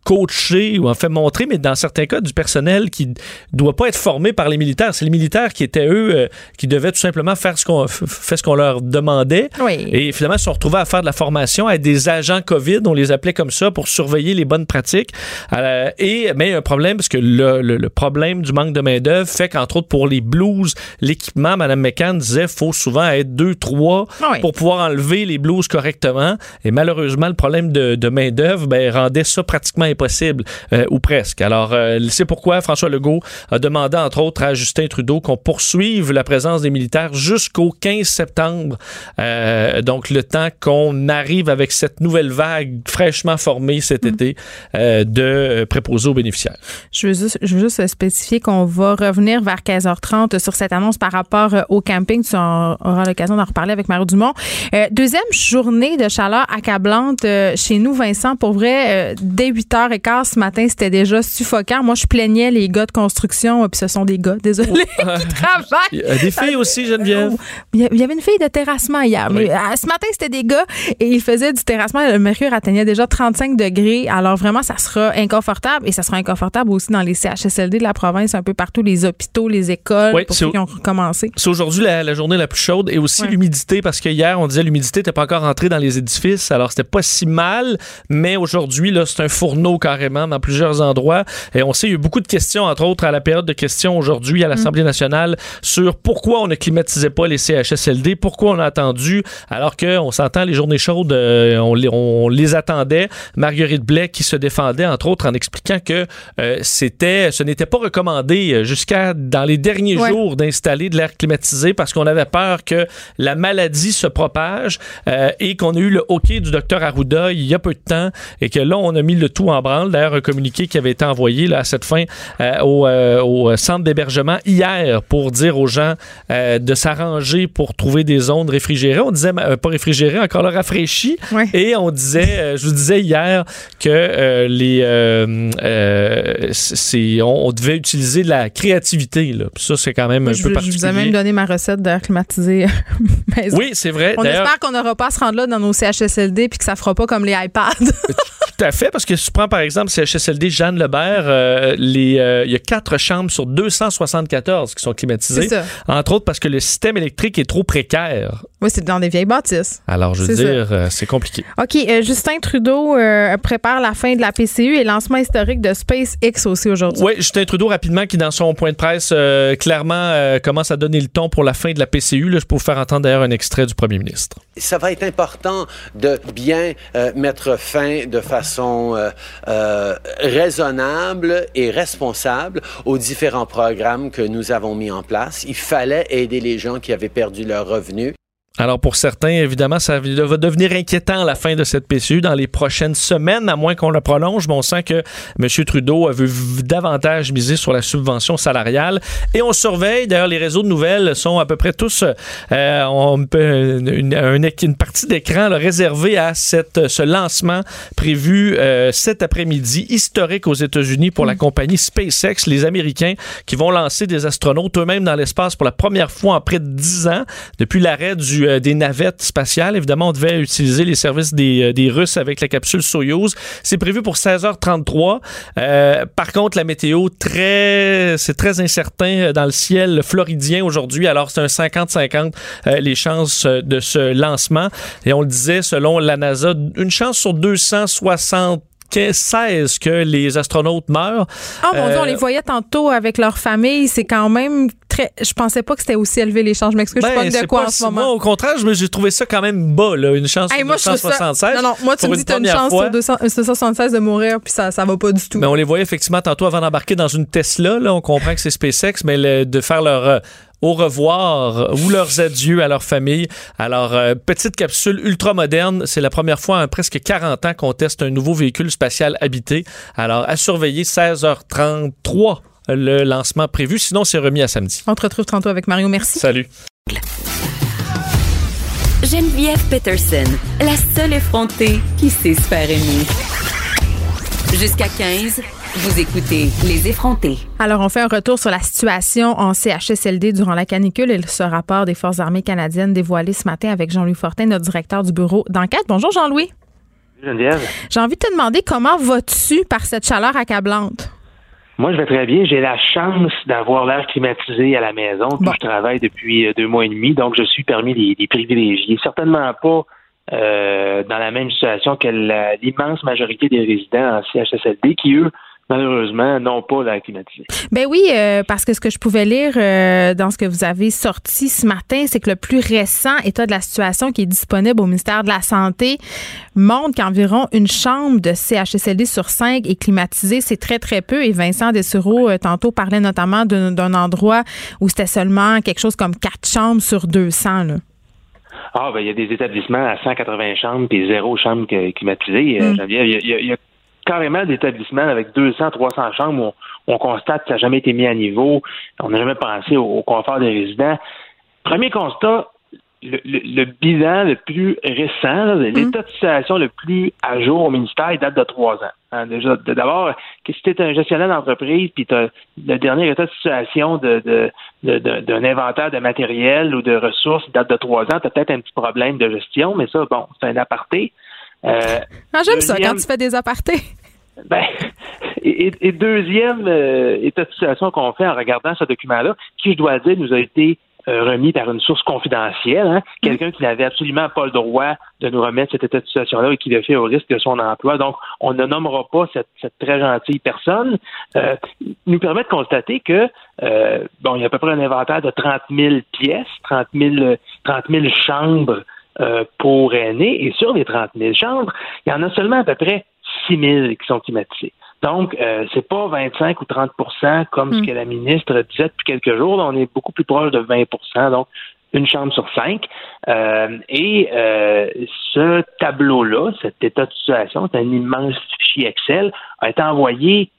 coacher ou en fait montrer, mais dans certains cas, du personnel qui doit pas être formé par les militaires. C'est les militaires qui étaient eux, euh, qui devaient tout simplement faire ce qu'on fait ce qu'on leur demandait. Et finalement, ils se sont retrouvés à faire de la formation à des agents COVID, on les appelait comme ça, pour surveiller les bonnes pratiques. Euh, et mais il y a un problème parce que le, le, problème du manque de main d'œuvre fait qu'entre autres pour les blouses, l'équipement, Mme McCann disait, faut souvent être deux, trois pour pouvoir enlever les blouses correctement. Et malheureusement, le problème de, de main d'œuvre ben, rendait ça pratiquement impossible euh, ou presque. Alors c'est pourquoi François Legault a demandé, entre autres, à Justin Trudeau qu'on poursuive la présence des militaires jusqu'au 15 septembre. Euh, donc, le temps qu'on arrive avec cette nouvelle vague fraîchement formée cet mm. été euh, de préposés aux bénéficiaires. Je veux juste, je veux juste spécifier qu'on va revenir vers 15h30 sur cette annonce par rapport au camping. Tu auras l'occasion d'en reparler avec Marie Dumont. Euh, deuxième journée de chaleur accablante chez nous, Vincent. Pour vrai, dès 8h15 ce matin, c'était déjà suffocant. Moi, je plaignais les gars de construction, puis ce sont des gars, désolé, qui travaillent. Il y a des filles aussi, Geneviève. Il y avait une fille de terrassement hier, mais euh, ce matin, c'était des gars et ils faisaient du terrassement. Le mercure atteignait déjà 35 degrés. Alors vraiment, ça sera inconfortable et ça sera inconfortable aussi dans les CHSLD de la province, un peu partout, les hôpitaux, les écoles, pour ceux qui ont recommencé. C'est aujourd'hui la, journée la plus chaude et aussi l'humidité parce que hier, on disait l'humidité n'était pas encore entrée dans les édifices. Alors, c'était pas si mal, mais aujourd'hui, là, c'est un fourneau carrément dans plusieurs endroits. Et on sait, il y a eu beaucoup de questions, entre autres, à la période de questions aujourd'hui à l'Assemblée mm. nationale sur pourquoi on ne climatisait pas les CHSLD, pourquoi on a attendu, alors qu'on s'entend les journées chaudes, euh, on, les, on, les attendait. Marguerite Blais qui se défendait, entre autres, en expliquant que euh, c'était, ce n'était pas recommandé euh, jusqu'à dans les derniers jours d'installer de l'air climatisé parce qu'on avait peur que la maladie se propage et qu'on a eu le hockey du docteur Arruda il y a peu de temps et que là, on a mis le tout en branle. D'ailleurs, un communiqué qui avait été envoyé là, à cette fin au, au centre d'hébergement hier pour dire aux gens euh, de s'arranger pour trouver des zones réfrigérées. On disait euh, pas réfrigérées, encore là rafraîchies. Et on disait, euh, je vous disais hier que les c'est on, devait utiliser de la créativité. Là. ça, c'est quand même un peu particulier. Je vous ai même donné ma recette d'air climatisé Oui, c'est vrai. On espère qu'on n'aura pas à se rendre là dans nos CHSLD puis que ça fera pas comme les iPads. Tout à fait, parce que si tu prends par exemple CHSLD Jeanne Lebert, les, il y a quatre chambres sur 274 qui sont climatisées. Entre autres parce que le système électrique est trop précaire. Oui, c'est dans des vieilles bâtisses. Alors, je veux dire, euh, c'est compliqué. OK. Euh, Justin Trudeau euh, prépare la fin de la PCU et lancement historique de SpaceX aussi aujourd'hui. Oui, Justin Trudeau, rapidement, qui, dans son point de presse, euh, clairement euh, commence à donner le ton pour la fin de la PCU. Là, je peux vous faire entendre d'ailleurs un extrait du premier ministre. Ça va être important de bien euh, mettre fin de façon raisonnable et responsable aux différents programmes que nous avons mis en place. Il fallait aider les gens qui avaient perdu leurs revenus. Alors pour certains, évidemment, ça va devenir inquiétant à la fin de cette PCU dans les prochaines semaines, à moins qu'on le prolonge. Mais on sent que M. Trudeau veut davantage miser sur la subvention salariale. Et on surveille, d'ailleurs, les réseaux de nouvelles sont à peu près tous euh, une, une, partie d'écran réservée à cette, ce lancement prévu euh, cet après-midi, historique aux États-Unis pour la mm. compagnie SpaceX, les Américains qui vont lancer des astronautes eux-mêmes dans l'espace pour la première fois en près de dix ans, depuis l'arrêt du euh, des navettes spatiales. Évidemment, on devait utiliser les services des, euh, des Russes avec la capsule Soyuz. C'est prévu pour 16h33. Euh, par contre, la météo, très, c'est très incertain dans le ciel floridien aujourd'hui. Alors, c'est un 50-50 les chances de ce lancement. Et on le disait, selon la NASA, une chance sur 260 16 que les astronautes meurent? Oh mon Dieu, on les voyait tantôt avec leur famille. C'est quand même très. Je pensais pas que c'était aussi élevé les chances. Je m'excuse, je ben, pas de quoi en ce moment? Moi, au contraire, j'ai trouvé ça quand même bas, là, une chance sur 276. Non, non, moi, tu me dis que tu as une chance sur 276 de mourir, puis ça, ça va pas du tout. Mais on les voyait effectivement tantôt avant d'embarquer dans une Tesla. Là, on comprend que c'est SpaceX, mais de faire leur euh, au revoir ou leurs adieux à leur famille. Alors, euh, petite capsule ultra moderne. C'est la première fois en presque 40 ans qu'on teste un nouveau véhicule spatial habité. Alors, à surveiller 16h33 le lancement prévu. Sinon, c'est remis à samedi. On te retrouve tantôt avec Mario. Merci. Salut. Geneviève Peterson, la seule effrontée qui sait se faire aimer. Jusqu'à 15. Vous écoutez Les effrontés. Alors, on fait un retour sur la situation en CHSLD durant la canicule et ce rapport des Forces armées canadiennes dévoilé ce matin avec Jean-Louis Fortin, notre directeur du bureau d'enquête. Bonjour, Jean-Louis. Geneviève. J'ai envie de te demander comment vas-tu par cette chaleur accablante? Moi, je vais très bien. J'ai la chance d'avoir l'air climatisé à la maison. je travaille depuis euh, deux mois et demi, donc je suis parmi les, privilégiés. Certainement pas euh, dans la même situation que l'immense majorité des résidents en CHSLD qui, eux, malheureusement, n'ont pas la climatisée. Ben oui, euh, parce que ce que je pouvais lire euh, dans ce que vous avez sorti ce matin, c'est que le plus récent état de la situation qui est disponible au ministère de la Santé montre qu'environ une chambre de CHSLD sur cinq est climatisée. C'est très, très peu. Et Vincent Dessureau, euh, tantôt, parlait notamment d'un endroit où c'était seulement quelque chose comme quatre chambres sur 200. Là. Ah, ben, il y a des établissements à 180 chambres puis zéro chambre climatisée. Mm. Il, y a, carrément d'établissements avec 200, 300 chambres où on, constate que ça n'a jamais été mis à niveau. On n'a jamais pensé au, confort des résidents. Premier constat, le, bilan le plus récent, mm. l'état de situation le plus à jour au ministère, il date de trois ans. Hein, d'abord, si tu es un gestionnaire d'entreprise, puis le dernier état de situation de, d'un inventaire de matériel ou de ressources il date de trois ans, tu as peut-être un petit problème de gestion, mais ça, bon, c'est un aparté. Euh, ah, j'aime ça quand tu fais des apartés. Ben, et, deuxième euh, état de situation qu'on fait en regardant ce document-là, qui, je dois dire, nous a été euh, remis par une source confidentielle, hein, quelqu'un qui n'avait absolument pas le droit de nous remettre cet état de situation-là et qui le fait au risque de son emploi. Donc, on ne nommera pas cette, très gentille personne. Euh, nous permet de constater que, euh, bon, il y a à peu près un inventaire de 30 000 pièces, 30 000, 30 000 chambres euh, pour aînés, et sur les 30 000 chambres, il y en a seulement à peu près 6 000 qui sont climatisées. Donc, euh, c'est pas 25 ou 30% comme ce hmm. que la ministre disait depuis quelques jours. on est beaucoup plus proche de 20% donc une chambre sur cinq. Euh, et euh, ce tableau-là, cet état de situation, c'est un immense fichier Excel, a été envoyé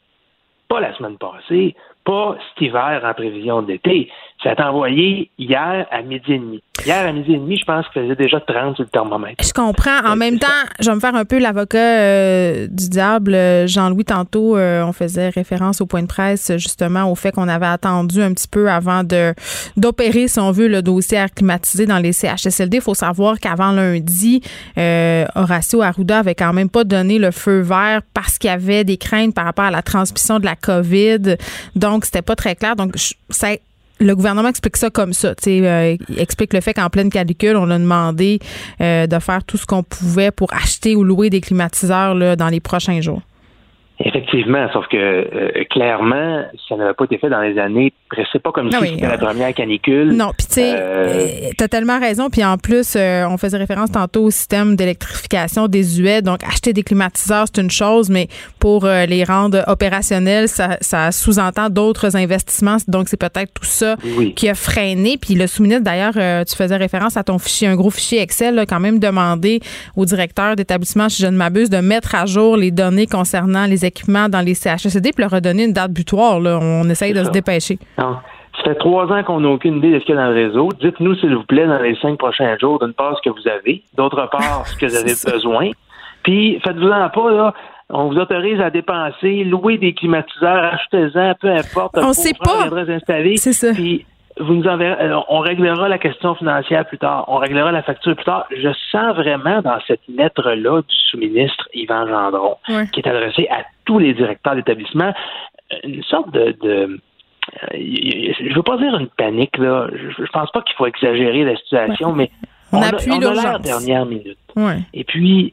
pas la semaine passée, pas cet hiver en prévision d'été. Ça a été envoyé hier à midi et demi. Hier à midi et demi, je pense qu'il faisait déjà 30 sur le thermomètre. Je comprends. En même temps, je vais me faire un peu l'avocat euh, du diable. Jean-Louis, tantôt, euh, on faisait référence au point de presse, justement, au fait qu'on avait attendu un petit peu avant de d'opérer, si on veut, le dossier à climatiser dans les CHSLD. Il faut savoir qu'avant lundi, euh, Horacio Arruda avait quand même pas donné le feu vert parce qu'il y avait des craintes par rapport à la transmission de la COVID. Donc, c'était pas très clair. Donc, le gouvernement explique ça comme ça. Euh, il explique le fait qu'en pleine canicule, on a demandé euh, de faire tout ce qu'on pouvait pour acheter ou louer des climatiseurs dans les prochains jours. Effectivement, sauf que euh, clairement, ça n'avait pas été fait dans les années. C'est pas comme si c'était la première canicule. Non, puis tu sais, euh, t'as tellement raison. Puis en plus, euh, on faisait référence tantôt au système d'électrification des UE. Donc, acheter des climatiseurs, c'est une chose, mais pour les rendre opérationnels, ça, ça sous-entend d'autres investissements. Donc, c'est peut-être tout ça qui a freiné. Puis le sous-ministre, d'ailleurs, tu faisais référence à ton fichier, un gros fichier Excel, là, quand même demandé au directeur d'établissement, si je ne m'abuse, de mettre à jour les données concernant les équipements dans les CHSCD puis leur redonner une date butoir. Là. On essaye de se dépêcher. Ça fait trois ans qu'on n'a aucune idée de ce qu'il y a dans le réseau. Dites-nous, s'il vous plaît, dans les cinq prochains jours, d'une part, ce que vous avez, d'autre part, ce que vous avez besoin. Puis, faites-vous-en pas, là. On vous autorise à dépenser, louer des climatiseurs, achetez-en, peu importe. On sait pas. C'est ça vous nous enverrez, euh, on réglera la question financière plus tard, on réglera la facture plus tard. Je sens vraiment dans cette lettre-là du sous-ministre Yvan Gendron, qui est adressée à tous les directeurs d'établissement, une sorte de, de euh, je veux pas dire une panique là. Je, pense pas qu'il faut exagérer la situation, mais on, a, on a dernière minute. Et puis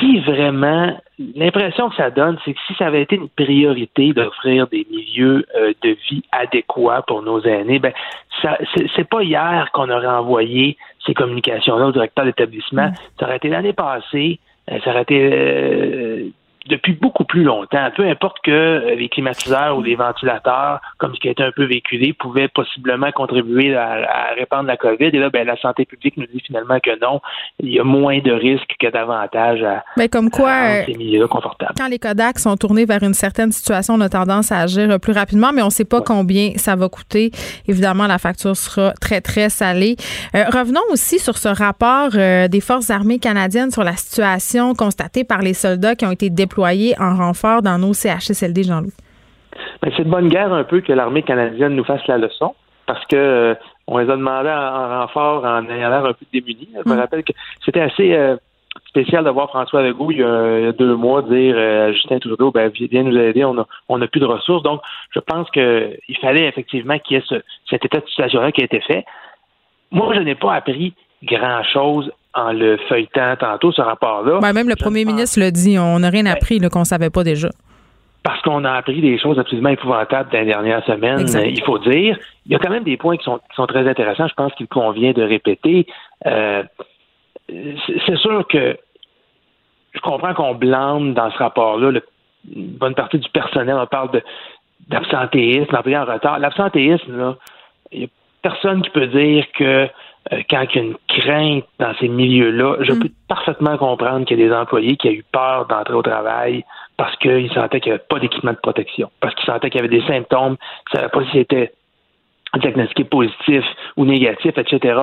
si vraiment, l'impression que ça donne, c'est que si ça avait été une priorité d'offrir des milieux euh, de vie adéquats pour nos aînés, ben, ça, c'est pas hier qu'on aurait envoyé ces communications-là au directeur d'établissement. Mm. Ça aurait été l'année passée. Euh, ça aurait été euh, depuis beaucoup plus longtemps. Peu importe que euh, les climatiseurs ou les ventilateurs, comme ce qui a été un peu véhiculé, pouvaient possiblement contribuer à, répandre la COVID. Et là, ben, la santé publique nous dit finalement que non. Il y a moins de risques que d'avantages à, Mais comme quoi, euh, ces milieux confortables. Quand les Kodak sont tournés vers une certaine situation, on a tendance à agir plus rapidement, mais on ne sait pas combien ça va coûter. Évidemment, la facture sera très, très salée. Euh, revenons aussi sur ce rapport des Forces armées canadiennes sur la situation constatée par les soldats qui ont été déployés en renfort dans nos CHSLD, Jean-Louis? Ben, c'est de bonne guerre un peu que l'armée canadienne nous fasse la leçon parce que euh, on les a demandé en, renfort en ayant l'air un peu démunis. Je me mm. rappelle que c'était assez euh, spécial de voir François Legault il y a, deux mois dire euh, à Justin Trudeau ben viens nous aider, on a plus de ressources. Donc je pense qu'il fallait effectivement qu'il y ait cet état de situation-là qui a été fait. Moi, je n'ai pas appris grand chose en le feuilletant tantôt, ce rapport-là. Ben, même le premier ministre le dit, on n'a rien ben, appris qu'on ne savait pas déjà. Parce qu'on a appris des choses absolument épouvantables dans les dernières semaines, il faut dire. Il y a quand même des points qui sont, très intéressants, je pense qu'il convient de répéter. Euh, c'est sûr que je comprends qu'on blâme dans ce rapport-là une bonne partie du personnel. On parle d'absentéisme, d'employés en retard. L'absentéisme, il n'y a personne qui peut dire que quand il y a une crainte dans ces milieux-là, je mm. peux parfaitement comprendre qu'il y a des employés qui ont eu peur d'entrer au travail parce qu'ils sentaient qu'il n'y avait pas d'équipement de protection, parce qu'ils sentaient qu'il y avait des symptômes, qu'ils ne savaient pas si c'était diagnostiqué positif ou négatif, etc.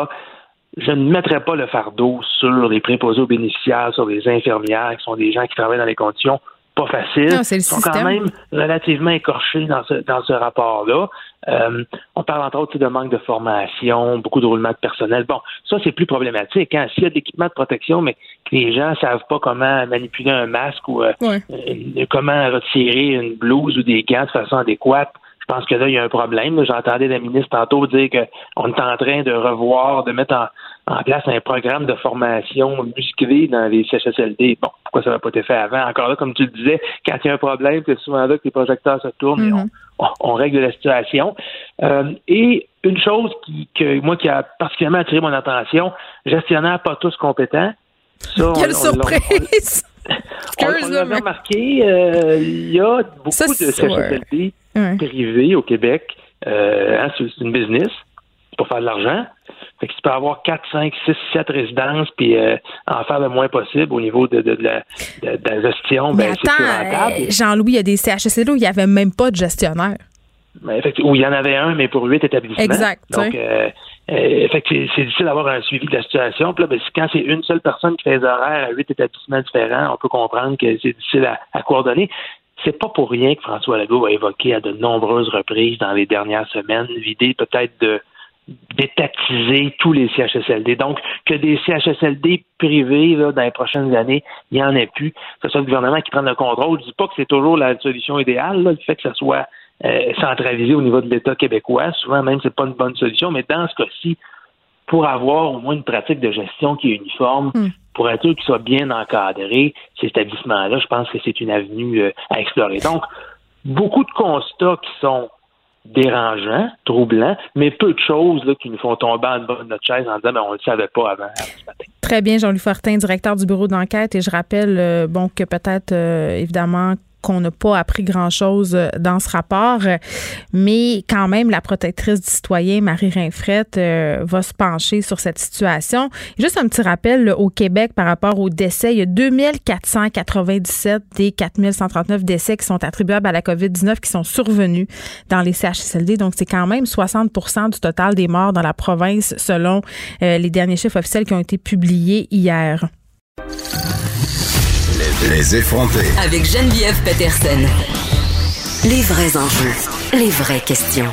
Je ne mettrai pas le fardeau sur les préposés aux bénéficiaires, sur les infirmières, qui sont des gens qui travaillent dans les conditions pas faciles. Non, Ils sont quand même relativement écorchés dans ce, dans ce rapport-là. Euh, on parle entre autres de manque de formation, beaucoup de roulement de personnel. Bon, ça c'est plus problématique. Hein? S'il y a de l'équipement de protection, mais que les gens savent pas comment manipuler un masque ou euh, euh, comment retirer une blouse ou des gants de façon adéquate, je pense que là, il y a un problème. J'entendais la ministre tantôt dire qu'on est en train de revoir, de mettre en, en place un programme de formation musclé dans les CHSLD. Bon, pourquoi ça n'a pas été fait avant? Encore là, comme tu le disais, quand il y a un problème, c'est souvent là que les projecteurs se tournent et mm-hmm. on, règle la situation. Euh, et une chose qui, que moi qui a particulièrement attiré mon attention, gestionnaire pas tous compétents. Quelle surprise! on, on remarqué, euh, il y a beaucoup de CHSLD privés au Québec. Euh, hein, c'est une business pour faire de l'argent. Fait que tu peux avoir 4, 5, 6, 7 résidences puis euh, en faire le moins possible au niveau de, de, de, la, de, la, gestion. Mais ben, attends, euh, Jean-Louis, il y a des CHSLD où il n'y avait même pas de gestionnaire. Ben, où il y en avait un, mais pour huit établissements. Exact. Donc, euh, euh, fait que c'est difficile d'avoir un suivi de la situation. Puis là, ben, quand c'est une seule personne qui fait les horaires à huit établissements différents, on peut comprendre que c'est difficile à, à coordonner. C'est pas pour rien que François Legault a évoqué à de nombreuses reprises dans les dernières semaines l'idée peut-être de d'étatiser tous les CHSLD. Donc, que des CHSLD privés là, dans les prochaines années, il n'y en ait plus. Que ce soit le gouvernement qui prenne le contrôle. Je dis pas que c'est toujours la solution idéale, là, le fait que ça soit euh, centralisé au niveau de l'État québécois. Souvent même, c'est pas une bonne solution, mais dans ce cas-ci, pour avoir au moins une pratique de gestion qui est uniforme, hmm. pour être sûr qu'ils soient bien encadrés, ces établissements-là, je pense que c'est une avenue euh, à explorer. Donc, beaucoup de constats qui sont dérangeants, troublants, mais peu de choses qui nous font tomber en bas de notre chaise en disant mais ben, on ne le savait pas avant ce matin. Très bien, Jean-Louis Fortin, directeur du bureau d'enquête, et je rappelle euh, bon que peut-être euh, évidemment qu'on n'a pas appris grand-chose euh, dans ce rapport, euh, mais quand même, la protectrice du citoyen, Marie Rinfrette, euh, va se pencher sur cette situation. Juste un petit rappel, au Québec, par rapport aux décès, il y a 2497 des 4139 décès qui sont attribuables à la COVID-19 qui sont survenus dans les CHSLD. Donc, c'est quand même 60% du total des morts dans la province selon les derniers chiffres officiels qui ont été publiés hier. Les effronter. Avec Geneviève Peterson. Les vrais enjeux. Les vraies questions.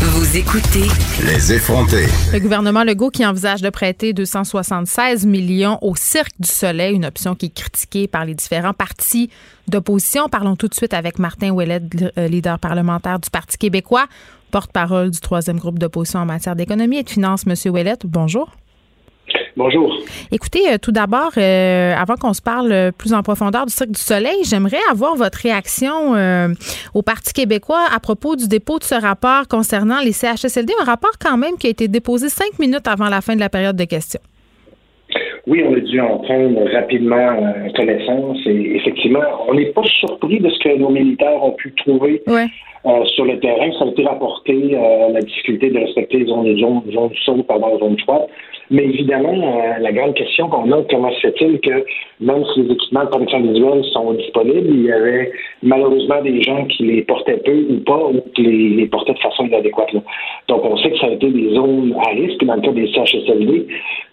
Vous écoutez. Les effronter. Le gouvernement Legault qui envisage de prêter 276 millions au Cirque du Soleil, une option qui est critiquée par les différents partis d'opposition. Parlons tout de suite avec Martin Ouellet, euh, leader parlementaire du Parti québécois, porte-parole du troisième groupe d'opposition en matière d'économie et de finances. Monsieur Ouellet, bonjour. Bonjour. Écoutez, euh, tout d'abord, euh, avant qu'on se parle euh, plus en profondeur du Cirque du Soleil, j'aimerais avoir votre réaction au Parti québécois à propos du dépôt de ce rapport concernant les CHSLD, un rapport quand même qui a été déposé cinq minutes avant la fin de la période de questions. Oui, on a dû en prendre rapidement connaissance et effectivement, on n'est pas surpris de ce que nos militaires ont pu trouver sur le terrain. Ça a été rapporté, la difficulté de respecter les zones, les zones, zones chaudes, pardon, les zones froides. Mais évidemment, euh, la grande question qu'on a, comment se fait-il que même si les équipements de protection visuelle sont disponibles, il y avait malheureusement des gens qui les portaient peu ou pas, ou qui les, portaient de façon inadéquate. Donc, on sait que ça a été des zones à risque dans le cas des CHSLD.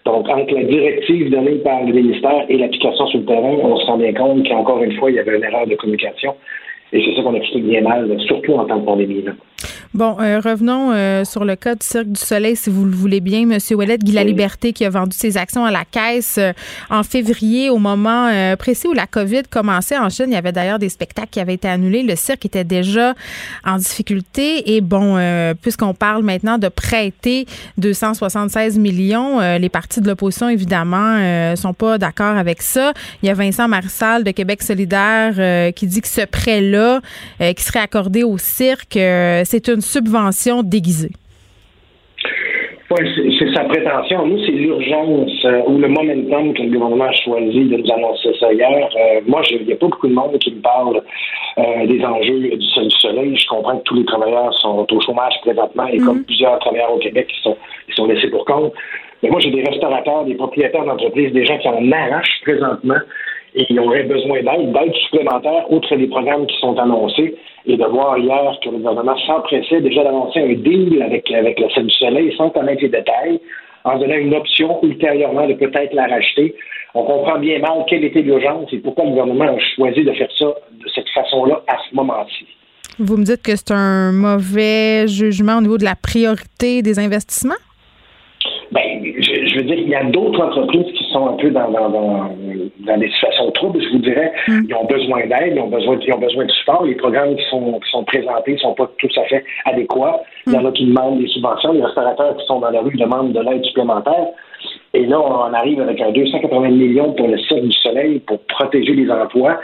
Donc, entre la directive donnée par le ministère et l'application sur le terrain, on se rend bien compte qu'encore une fois, il y avait une erreur de communication. Et c'est ça qu'on explique bien mal, surtout en temps de pandémie. Là. Bon, euh, revenons euh, sur le cas du Cirque du Soleil, si vous le voulez bien. Monsieur Ouellet, Guy La Liberté, qui a vendu ses actions à la caisse euh, en février, au moment précis où la COVID commençait en Chine. Il y avait d'ailleurs des spectacles qui avaient été annulés. Le cirque était déjà en difficulté. Et bon, puisqu'on parle maintenant de prêter 276 millions, les partis de l'opposition, évidemment, sont pas d'accord avec ça. Il y a Vincent Marissal de Québec solidaire qui dit que ce prêt-là, qui serait accordé au cirque, c'est une subvention déguisée. Oui, c'est sa prétention. Nous, c'est l'urgence euh, ou le momentum que le gouvernement a choisi de nous annoncer ça hier. Euh, moi, il n'y a pas beaucoup de monde qui me parle euh, des enjeux du, soleil. Je comprends que tous les travailleurs sont au chômage présentement et comme mhm. plusieurs travailleurs au Québec qui sont, qui sont laissés pour compte. Mais moi, j'ai des restaurateurs, des propriétaires d'entreprises, des gens qui en arrachent présentement et qui auraient besoin d'aide, d'aide supplémentaire, outre les programmes qui sont annoncés, et de voir hier que le gouvernement s'empressait déjà d'annoncer un deal avec, la Scène du Soleil sans connaître les détails, en donnant une option ultérieurement de peut-être la racheter. On comprend bien mal quelle était l'urgence et pourquoi le gouvernement a choisi de faire ça de cette façon-là à ce moment-ci. Vous me dites que c'est un mauvais jugement au niveau de la priorité des investissements? Ben, je, veux dire, il y a d'autres entreprises qui sont un peu dans, dans, dans, des situations troubles, je vous dirais. Mm. Ils ont besoin d'aide, ils ont besoin, ils ont besoin de support. Les programmes qui sont, qui sont présentés ne sont pas tout à fait adéquats. Il y en a qui demandent des subventions. Les restaurateurs qui sont dans la rue demandent de l'aide supplémentaire. Et là, on arrive avec un 280 millions pour le Cirque du Soleil pour protéger les emplois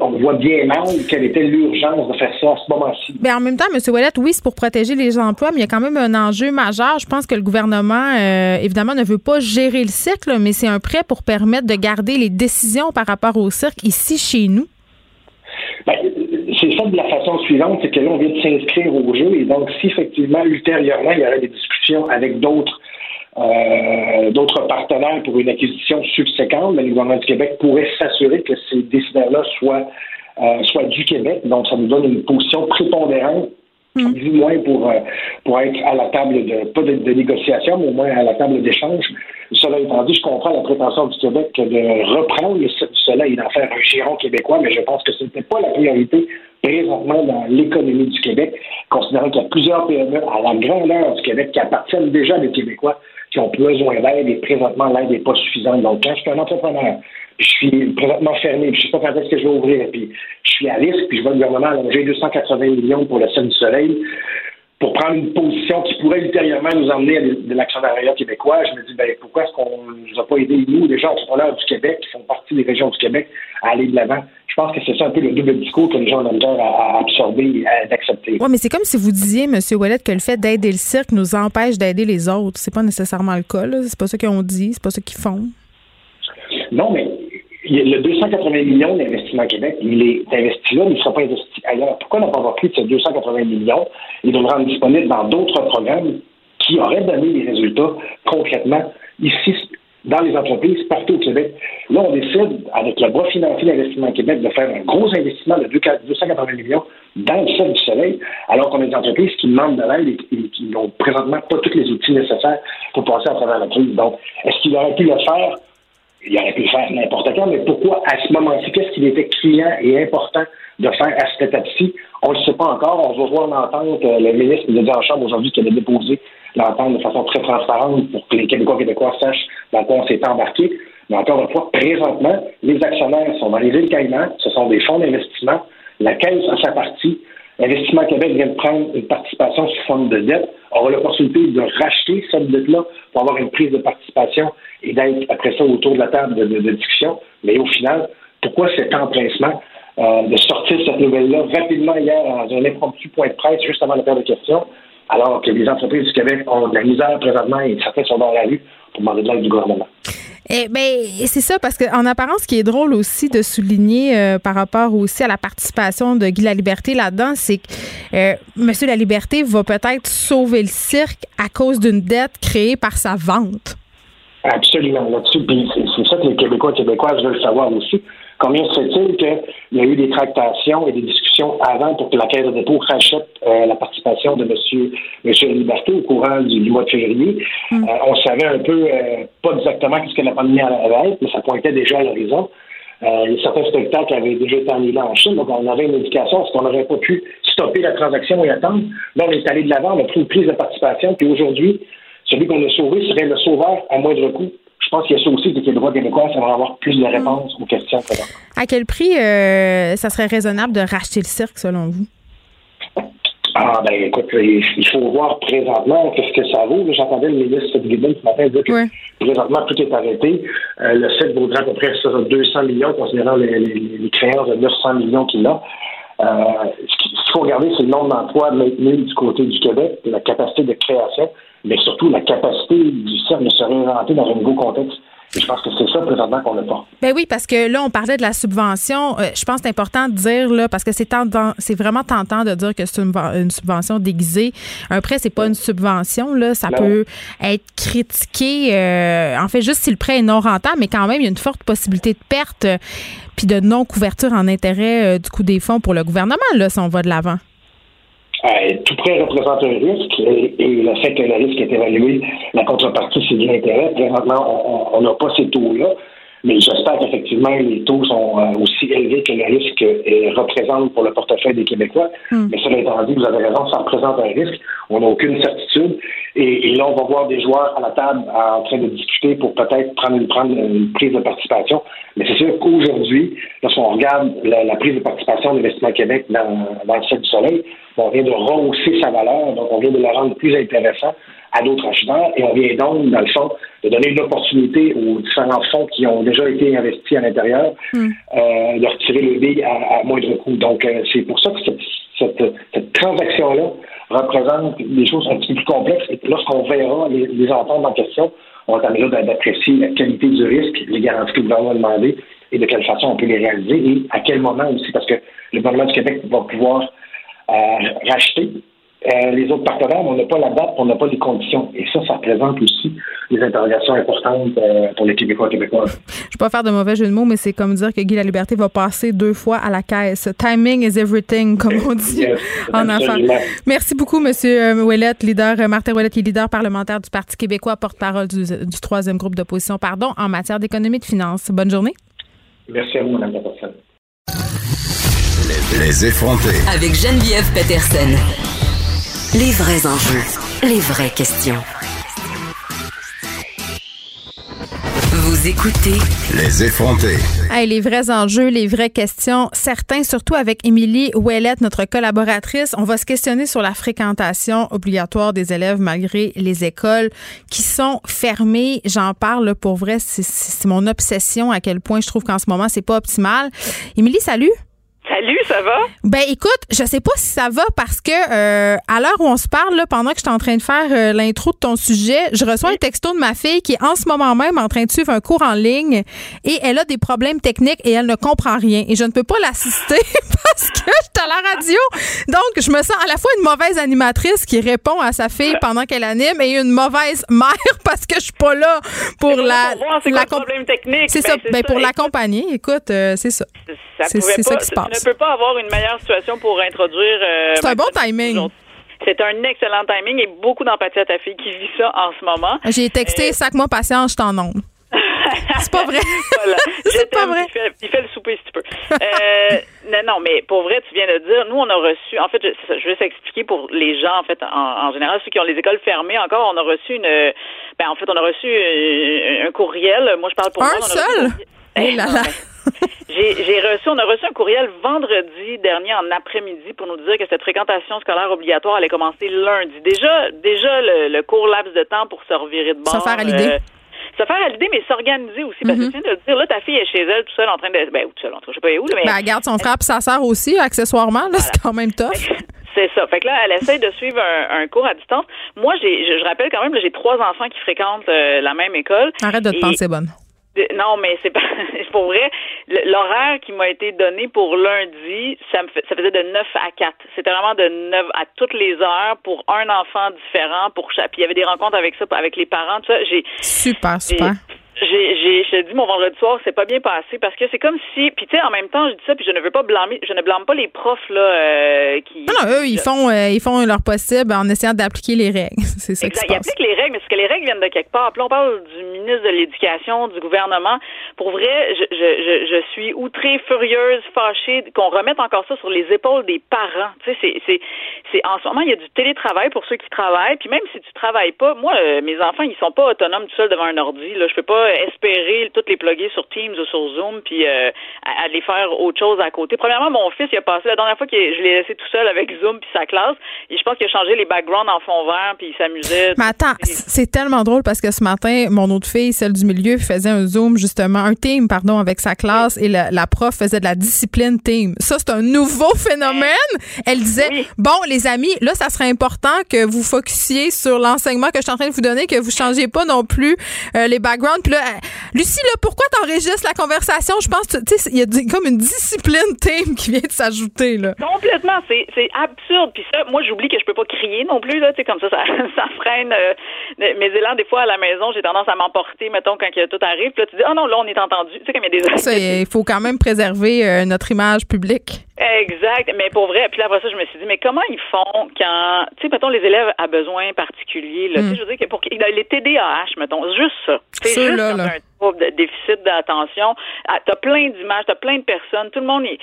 on voit bien mal quelle était l'urgence de faire ça à ce moment-ci. Mais en même temps, M. Ouellet, oui, c'est pour protéger les emplois, mais il y a quand même un enjeu majeur. Je pense que le gouvernement, euh, évidemment, ne veut pas gérer le cirque, mais c'est un prêt pour permettre de garder les décisions par rapport au cirque ici chez nous. Ben, c'est ça de la façon suivante, c'est que là, on vient de s'inscrire au jeu et donc si effectivement, ultérieurement, il y aurait des discussions avec d'autres euh, d'autres partenaires pour une acquisition subséquente, mais le gouvernement du Québec pourrait s'assurer que ces décideurs-là soient, euh, soient du Québec. Donc, ça nous donne une position prépondérante mm. du moins pour, euh, pour être à la table de, pas de, négociation, mais au moins à la table d'échange. Cela étant dit, je comprends la prétention du Québec de reprendre le soleil et d'en faire un giron québécois, mais je pense que ce n'était pas la priorité présentement dans l'économie du Québec, considérant qu'il y a plusieurs PME à la grandeur du Québec qui appartiennent déjà à des Québécois qui ont besoin d'aide et présentement l'aide n'est pas suffisante. Donc, quand je suis un entrepreneur, je suis présentement fermé, puis je ne sais pas quand est-ce que je vais ouvrir, puis je suis à risque, puis je vois le gouvernement allonger 280 millions pour le Ciel du Soleil, pour prendre une position qui pourrait ultérieurement nous emmener à de, l'actionnariat québécois. Je me dis, ben, pourquoi est-ce qu'on ne nous a pas aidé, nous, les gens entrepreneurs du Québec, qui font partie des régions du Québec, à aller de l'avant? Je pense que c'est ça un peu le double discours que les gens ont besoin à, absorber et d'accepter. Oui, mais c'est comme si vous disiez, M. Ouellet, que le fait d'aider le cirque nous empêche d'aider les autres. C'est pas nécessairement le cas, là. C'est pas ça qu'ils dit, c'est pas ça qu'ils font. Non, mais le 280 millions d'investissement Québec, il est investi là, mais il ne sera pas investi ailleurs. Pourquoi n'a pas pris ces 280 millions? Et de le rendre disponible dans d'autres programmes qui auraient donné des résultats concrètement ici, dans les entreprises, partout au Québec? Là, on décide, avec le bras financier d'investissement Québec, de faire un gros investissement de 280 millions dans le ciel du soleil, alors qu'on a des entreprises qui demandent de l'aide et qui n'ont présentement pas tous les outils nécessaires pour passer à travers la crise. Donc, est-ce qu'il aurait pu le faire? Il aurait pu le faire n'importe quand, mais pourquoi à ce moment-ci, qu'est-ce qu'il était criant et important de faire à cette étape-ci? On ne le sait pas encore. On va voir l'entente. Euh, le ministre nous a dit en chambre aujourd'hui qu'il avait déposé l'entente de façon très transparente pour que les Québécois Québécois sachent dans quoi on s'est embarqué. Mais encore une fois, présentement, les actionnaires sont dans les îles Caïmans. Ce sont des fonds d'investissement. La Caisse a sa partie. L'investissement Québec vient de prendre une participation sous forme de dette, aura l'opportunité de racheter cette dette-là pour avoir une prise de participation et d'être après ça autour de la table de, discussion. Mais au final, pourquoi cet empressement euh, de sortir cette nouvelle-là rapidement hier dans un impromptu point de presse juste avant la période de questions, alors que les entreprises du Québec ont de la misère présentement et certains sont dans la rue pour demander de l'aide du gouvernement? Eh ben, c'est ça, parce qu'en apparence, ce qui est drôle aussi de souligner euh, par rapport aussi à la participation de Guy Liberté là-dedans, c'est que euh, M. Liberté va peut-être sauver le cirque à cause d'une dette créée par sa vente. Absolument, là-dessus. c'est ça que les Québécois et Québécoises veulent savoir aussi. Combien se fait-il qu'il y a eu des tractations et des discussions avant pour que la Caisse de dépôt rachète euh, la participation de M. Monsieur, Liberté au courant du, mois de février? Mm. Euh, on savait un peu, euh, pas exactement ce que la pandémie allait être, mais ça pointait déjà à l'horizon. certains spectacles avaient déjà été annulés en Chine, donc on avait une indication, parce qu'on n'aurait pas pu stopper la transaction et attendre. Là, on est allé de l'avant, on a pris une prise de participation, puis aujourd'hui, celui qu'on a sauvé serait le sauveur à moindre coût. Je pense qu'il y a ça aussi, que les droits québécois, ça va avoir plus de réponses aux questions. À quel prix euh, ça serait raisonnable de racheter le cirque, selon vous? Ah, ben écoute, il faut voir présentement qu'est-ce que ça vaut. J'entendais le ministre Guilbeault ce matin dire que présentement, tout est arrêté. Euh, le cirque vaudrait à peu près 200 millions, considérant les, créances de 900 millions qu'il a. Euh, ce qu'il faut regarder, c'est le nombre d'emplois maintenus du côté du Québec, la capacité de création mais surtout la capacité du cercle de se réinventer dans un nouveau contexte. Et je pense que c'est ça présentement qu'on n'a pas. Ben oui, parce que là, on parlait de la subvention. Euh, je pense que c'est important de dire, là, parce que c'est c'est vraiment tentant de dire que c'est une, subvention déguisée. Un prêt, c'est pas une subvention. Là. Ça peut être critiqué. Euh, en fait, juste si le prêt est non rentable, mais quand même, il y a une forte possibilité de perte euh, puis de non-couverture en intérêt du coût des fonds pour le gouvernement, là, si on va de l'avant. Euh, tout prêt représente un risque et, le fait que le risque est évalué, la contrepartie, c'est de l'intérêt. Présentement, on n'a pas ces taux-là. Mais j'espère qu'effectivement, les taux sont euh, aussi élevés que le risque euh, représente pour le portefeuille des Québécois. Hmm. Mais cela étant dit, vous avez raison, ça représente un risque. On n'a aucune certitude. Et, là, on va voir des joueurs à la table en train de discuter pour peut-être prendre une, prendre une prise de participation. Mais c'est sûr qu'aujourd'hui, lorsqu'on regarde la, prise de participation d'Investissement Québec dans, dans le ciel du soleil, on vient de rehausser sa valeur, donc on vient de la rendre plus intéressant à d'autres acheteurs et on vient donc, dans le fond, de donner une opportunité aux différents fonds qui ont déjà été investis à l'intérieur hmm. euh, de retirer le billet à, moindre coût. Donc, euh, c'est pour ça que cette, cette, transaction-là représente des choses un petit peu plus complexes et lorsqu'on verra les, les entendre en question, on va là d'apprécier la qualité du risque, les garanties que le gouvernement a demandé et de quelle façon on peut les réaliser et à quel moment aussi, parce que le gouvernement du Québec va pouvoir euh, racheter euh, les autres partenaires, on n'a pas la date, on n'a pas les conditions. Et ça, ça représente aussi des interrogations importantes euh, pour les Québécois et Québécoises. Je ne vais pas faire de mauvais jeu de mots, mais c'est comme dire que Guy La Liberté va passer deux fois à la caisse. Timing is everything, comme on dit en enfant. Merci beaucoup, M. Ouellet, leader, Martin Ouellet, qui est leader parlementaire du Parti québécois, porte-parole du, troisième groupe d'opposition, pardon, en matière d'économie et de finances. Bonne journée. Merci à vous, Mme la personne. Les effronter. Avec Geneviève Peterson. Les vrais enjeux, les vraies questions. Vous Vous écoutez Les effrontés. Hey, les vrais enjeux, les vraies questions, certains, surtout avec Émilie Ouellette, notre collaboratrice. On va se questionner sur la fréquentation obligatoire des élèves malgré les écoles qui sont fermées. J'en parle pour vrai, c'est mon obsession à quel point je trouve qu'en ce moment, c'est pas optimal. Émilie, salut. Salut, ça va? Ben écoute, je sais pas si ça va parce que euh, à l'heure où on se parle, là, pendant que je suis en train de faire euh, l'intro de ton sujet, je reçois un texto de ma fille qui est en ce moment même en train de suivre un cours en ligne et elle a des problèmes techniques et elle ne comprend rien. Et je ne peux pas l'assister parce que je suis à la radio. Donc, je me sens à la fois une mauvaise animatrice qui répond à sa fille pendant qu'elle anime et une mauvaise mère parce que je suis pas là pour la... la problème technique. C'est ça, ben, pour l'accompagner. Écoute, euh, c'est ça. C'est ça qui se passe ne peut pas avoir une meilleure situation pour introduire. Euh, c'est un bon timing. C'est un excellent timing et beaucoup d'empathie à ta fille qui vit ça en ce moment. J'ai texté euh, sac moi patience, je t'en onde. c'est pas vrai. c'est pas vrai. Il fait, le souper si tu peux. Euh, non, non, mais pour vrai, tu viens de dire, nous, on a reçu, en fait, je, je vais s'expliquer pour les gens, en fait, en, général, ceux qui ont les écoles fermées encore, on a reçu une, ben, en fait, on a reçu un, courriel. Moi, je parle pour un seul? Là là. J'ai reçu, on a reçu un courriel vendredi dernier en après-midi pour nous dire que cette fréquentation scolaire obligatoire allait commencer lundi. Déjà, déjà le, court laps de temps pour se revirer de bord. Se faire à l'idée. Euh, se faire à l'idée, mais s'organiser aussi. Parce que mm-hmm. tu viens de dire, là, ta fille est chez elle, tout seule, en train de. Ben, tout seule, je sais pas où, mais. Ben, elle garde son frère et sa sœur aussi, accessoirement, là, c'est quand même tough. C'est ça. Fait que là, elle essaye de suivre un, cours à distance. Moi, j'ai, je, rappelle quand même, j'ai trois enfants qui fréquentent euh, la même école. Arrête de te penser bonne. Non, mais c'est pas pour vrai. L'horaire qui m'a été donné pour lundi, ça me ça faisait de 9 à 4. C'était vraiment de 9 à toutes les heures pour un enfant différent pour chaque. Puis il y avait des rencontres avec ça avec les parents, tout ça. J'ai super super j'ai, j'ai, je te dis, mon vendredi soir, c'est pas bien passé parce que c'est comme si, puis tu sais, en même temps, je dis ça, puis je ne veux pas blâmer, je ne blâme pas les profs là euh, qui. Non, non, eux, ils font, euh, ils font leur possible en essayant d'appliquer les règles. c'est ça exact. Qui se passe. Ils appliquent les règles, mais c'est que les règles viennent de quelque part. Puis là, on parle du ministre de l'Éducation, du gouvernement. Pour vrai, je, je, je, suis outrée, furieuse, fâchée qu'on remette encore ça sur les épaules des parents. Tu sais, c'est, c'est, c'est en ce moment, il y a du télétravail pour ceux qui travaillent. Puis même si tu travailles pas, moi, euh, mes enfants, ils sont pas autonomes tout seuls devant un ordi. Là, je peux pas espérer toutes les plugger sur Teams ou sur Zoom puis euh, aller faire autre chose à côté. Premièrement, mon fils, il a passé la dernière fois que je l'ai laissé tout seul avec Zoom puis sa classe, et je pense qu'il a changé les backgrounds en fond vert puis il s'amusait. Mais attends, c'est tellement drôle parce que ce matin, mon autre fille, celle du milieu, faisait un Zoom justement, un team, pardon, avec sa classe et la, prof faisait de la discipline team. Ça, c'est un nouveau phénomène. Elle disait, bon, les amis, là, ça serait important que vous focussiez sur l'enseignement que je suis en train de vous donner, que vous changiez pas non plus euh, les backgrounds. Puis là, Lucie, là, pourquoi t'enregistres la conversation? Je pense, tu sais, il y a comme une discipline thème qui vient de s'ajouter, là. Complètement. C'est, absurde. Puis ça, moi, j'oublie que je peux pas crier non plus, là. Tu sais, comme ça, ça, freine euh, mes élans. Des fois, à la maison, j'ai tendance à m'emporter, mettons, quand tout arrive. Puis là, tu dis, oh non, là, on est entendu. Tu sais, comme il y a des. Il faut quand même préserver euh, notre image publique. Exact, mais pour vrai, puis là, après ça, je me suis dit, mais comment ils font quand, tu sais, mettons, les élèves à besoins particuliers, là, tu sais, mm. je veux dire, que pour les TDAH, mettons, juste ça. C'est juste là, là. un trouble de déficit d'attention. Ah, t'as plein d'images, t'as plein de personnes, tout le monde est,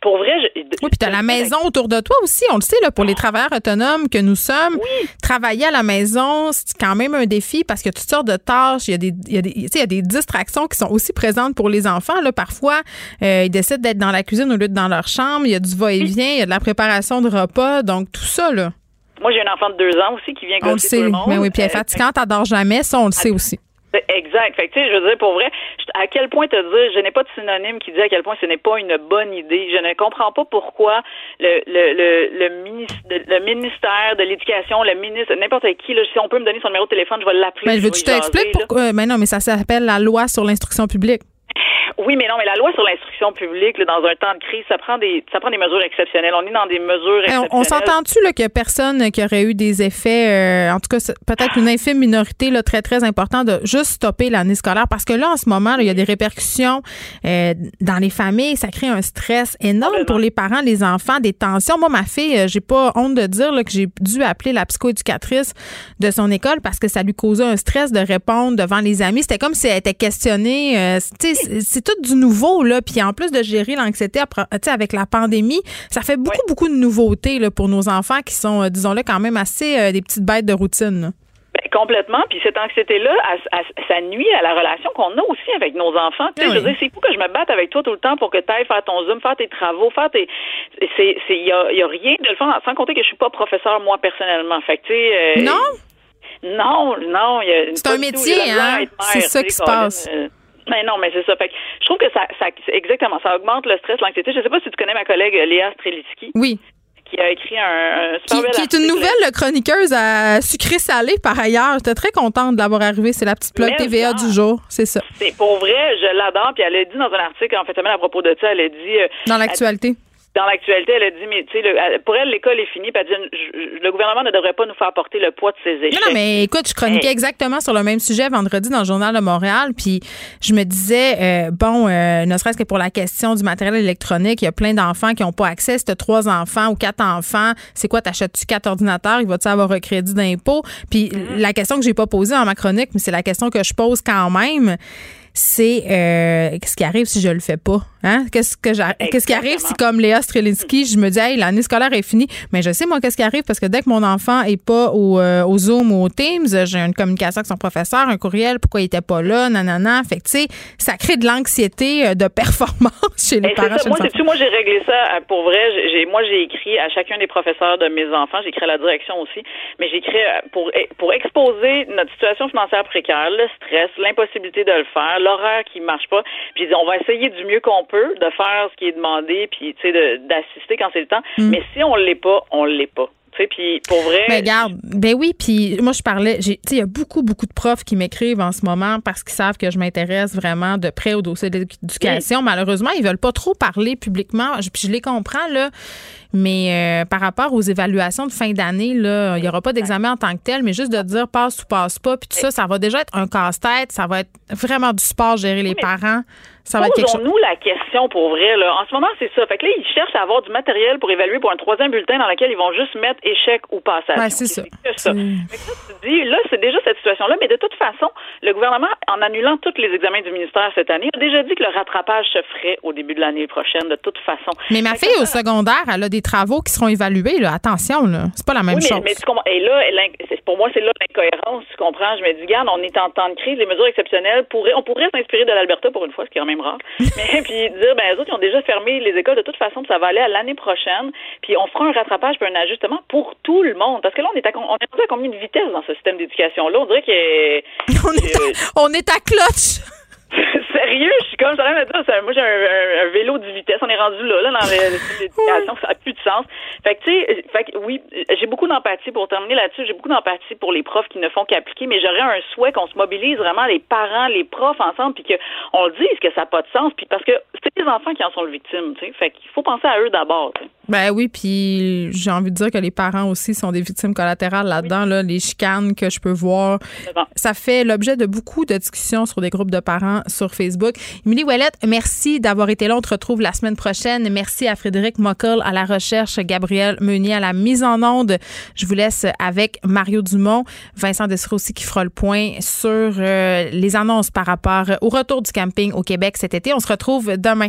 pour vrai, je, Oui, puis t'as la maison autour de toi aussi, on le sait, là, pour les travailleurs autonomes que nous sommes. Travailler à la maison, c'est quand même un défi parce que toutes sortes de tâches, il y a des, il y a des, il y a des distractions qui sont aussi présentes pour les enfants, là. Parfois, euh, ils décident d'être dans la cuisine au lieu de dans leur chambre il y a du va-et-vient, il y a de la préparation de repas, donc tout ça, là. Moi, j'ai un enfant de deux ans aussi qui vient on le sait. tout le monde. Mais oui, puis elle est fatigante, elle dort jamais, ça, on le sait aussi. Exact. Fait que, tu sais, je veux dire, pour vrai, à quel point te dire, je n'ai pas de synonyme qui dit à quel point ce n'est pas une bonne idée. Je ne comprends pas pourquoi le, le, le, le, ministre, le ministère de l'Éducation, le ministre, n'importe qui, là, si on peut me donner son numéro de téléphone, je vais l'appeler. Mais veux-tu t'expliques pourquoi? Mais non, mais ça s'appelle la loi sur l'instruction publique. Oui, mais non, mais la loi sur l'instruction publique, dans un temps de crise, ça prend des ça prend des mesures exceptionnelles. On est dans des mesures exceptionnelles. On, s'entend-tu qu'il n'y a personne qui aurait eu des effets, euh, en tout cas peut-être une infime minorité là, très, très importante de juste stopper l'année scolaire? Parce que là, en ce moment, il y a des répercussions euh, dans les familles. Ça crée un stress énorme pour les parents, les enfants, des tensions. Moi, ma fille, euh, j'ai pas honte de dire que j'ai dû appeler la psychoéducatrice de son école parce que ça lui causait un stress de répondre devant les amis. C'était comme si elle était questionnée. C'est tout du nouveau, là. Puis en plus de gérer l'anxiété avec la pandémie, ça fait beaucoup, beaucoup de nouveautés là, pour nos enfants qui sont, euh, disons-le, quand même assez euh, des petites bêtes de routine. Ben, complètement. Puis cette anxiété-là, ça nuit à la relation qu'on a aussi avec nos enfants. Tu sais, ah je veux dire, c'est fou que je me batte avec toi tout le temps pour que tu ailles faire ton Zoom, faire tes travaux, faire tes. C'est, il y a, y a, rien de le faire, sans compter que je suis pas professeur moi personnellement. Fait que tu sais. Euh, non? Non, non. C'est un métier, hein? C'est ça qui se passe. Euh, mais non, mais c'est ça. Fait que je trouve que ça, ça exactement, ça augmente le stress, l'anxiété. Je sais pas si tu connais ma collègue Léa Strelitzky. Oui qui a écrit un, super qui, qui est une nouvelle chroniqueuse à sucré-salé par ailleurs. J'étais très contente de l'avoir arrivé. C'est la petite plug TVA du jour. C'est ça. C'est pour vrai, je l'adore. Puis elle a dit dans un article, en fait, à propos de ça, elle a dit. Euh, dans l'actualité dans l'actualité, elle a dit, mais tu sais, pour elle, l'école est finie. Puis elle dit, le gouvernement ne devrait pas nous faire porter le poids de ses échecs. Non, mais écoute, je chroniquais exactement sur le même sujet vendredi dans le Journal de Montréal. Puis je me disais, euh, bon, euh, ne serait-ce que pour la question du matériel électronique, il y a plein d'enfants qui n'ont pas accès. Si tu trois enfants ou quatre enfants, c'est quoi, t'achètes-tu quatre ordinateurs? Il va-tu avoir un crédit d'impôt? Puis mm-hmm. la question que j'ai pas posée dans ma chronique, mais c'est la question que je pose quand même c'est euh, qu'est-ce qui arrive si je le fais pas hein? Qu'est-ce que qu'est-ce qui arrive si comme Léa Strelinski je me dis hey l'année scolaire est finie. Mais je sais moi qu'est-ce qui arrive parce que dès que mon enfant est pas au, euh, au Zoom ou au Teams j'ai une communication avec son professeur un courriel pourquoi il était pas là nanana. Fait que tu sais ça crée de l'anxiété euh, de performance chez les parents moi moi j'ai réglé ça pour vrai. J'ai moi j'ai écrit à chacun des professeurs de mes enfants. J'ai écrit à la direction aussi. Mais j'ai écrit pour pour exposer notre situation financière précaire le stress l'impossibilité de le faire l'horaire qui marche pas. Puis on va essayer du mieux qu'on peut de faire ce qui est demandé, puis tu sais d'assister quand c'est le temps. Mm. Mais si on l'est pas, on l'est pas. Puis pour vrai. Mais regarde, ben oui, puis moi je parlais, tu sais, il y a beaucoup, beaucoup de profs qui m'écrivent en ce moment parce qu'ils savent que je m'intéresse vraiment de près au dossier de l'éducation. Malheureusement, ils veulent pas trop parler publiquement. Puis je les comprends, là. Mais euh, par rapport aux évaluations de fin d'année, là, il n'y aura pas d'examen en tant que tel, mais juste de dire passe ou passe pas, puis tout ça, ça va déjà être un casse-tête, ça va être vraiment du sport gérer les parents. Ça va nous la question pour vrai. Là. En ce moment, c'est ça. Fait que là, ils cherchent à avoir du matériel pour évaluer pour un troisième bulletin dans lequel ils vont juste mettre échec ou passage. c'est ça. ça. là, c'est déjà cette situation-là. Mais de toute façon, le gouvernement, en annulant tous les examens du ministère cette année, a déjà dit que le rattrapage se ferait au début de l'année prochaine, de toute façon. Mais ma fille, au secondaire, elle a des travaux qui seront évalués. Là. Attention, là. C'est pas la même chose. Mais, et là, pour moi, c'est là l'incohérence. Tu comprends? Je me dis, regarde, on est en temps de crise. Les mesures exceptionnelles pourraient, on pourrait s'inspirer de l'Alberta pour une fois, ce qui est quand même rare. mais puis dire, ben, les autres, ils ont déjà fermé les écoles de toute façon, ça va aller à l'année prochaine. Puis on fera un rattrapage puis un ajustement pour tout le monde. Parce que là, on est à, on est à combien de vitesse dans ce système d'éducation-là? On dirait qu'on on, est à, on est à clutch! Sérieux, je suis comme ça me dire, moi j'ai un, vélo de vitesse, on est rendu là, là dans l'éducation, ça n'a plus de sens. Fait que tu sais, fait que oui, j'ai beaucoup d'empathie pour terminer là-dessus, j'ai beaucoup d'empathie pour les profs qui ne font qu'appliquer, mais j'aurais un souhait qu'on se mobilise vraiment les parents, les profs ensemble, puis qu'on dise que ça n'a pas de sens, puis parce que c'est les enfants qui en sont les victimes, tu sais. Fait qu'il faut penser à eux d'abord. Ben oui, puis j'ai envie de dire que les parents aussi sont des victimes collatérales là-dedans, là, les chicanes que je peux voir. Ça fait l'objet de beaucoup de discussions sur des groupes de parents sur Facebook. Émilie Ouellette, merci d'avoir été là. On te retrouve la semaine prochaine. Merci à Frédéric Mockel à la recherche, Gabriel Meunier à la mise en onde. Je vous laisse avec Mario Dumont, Vincent Dessereau aussi qui fera le point sur euh, les annonces par rapport au retour du camping au Québec cet été. On se retrouve demain.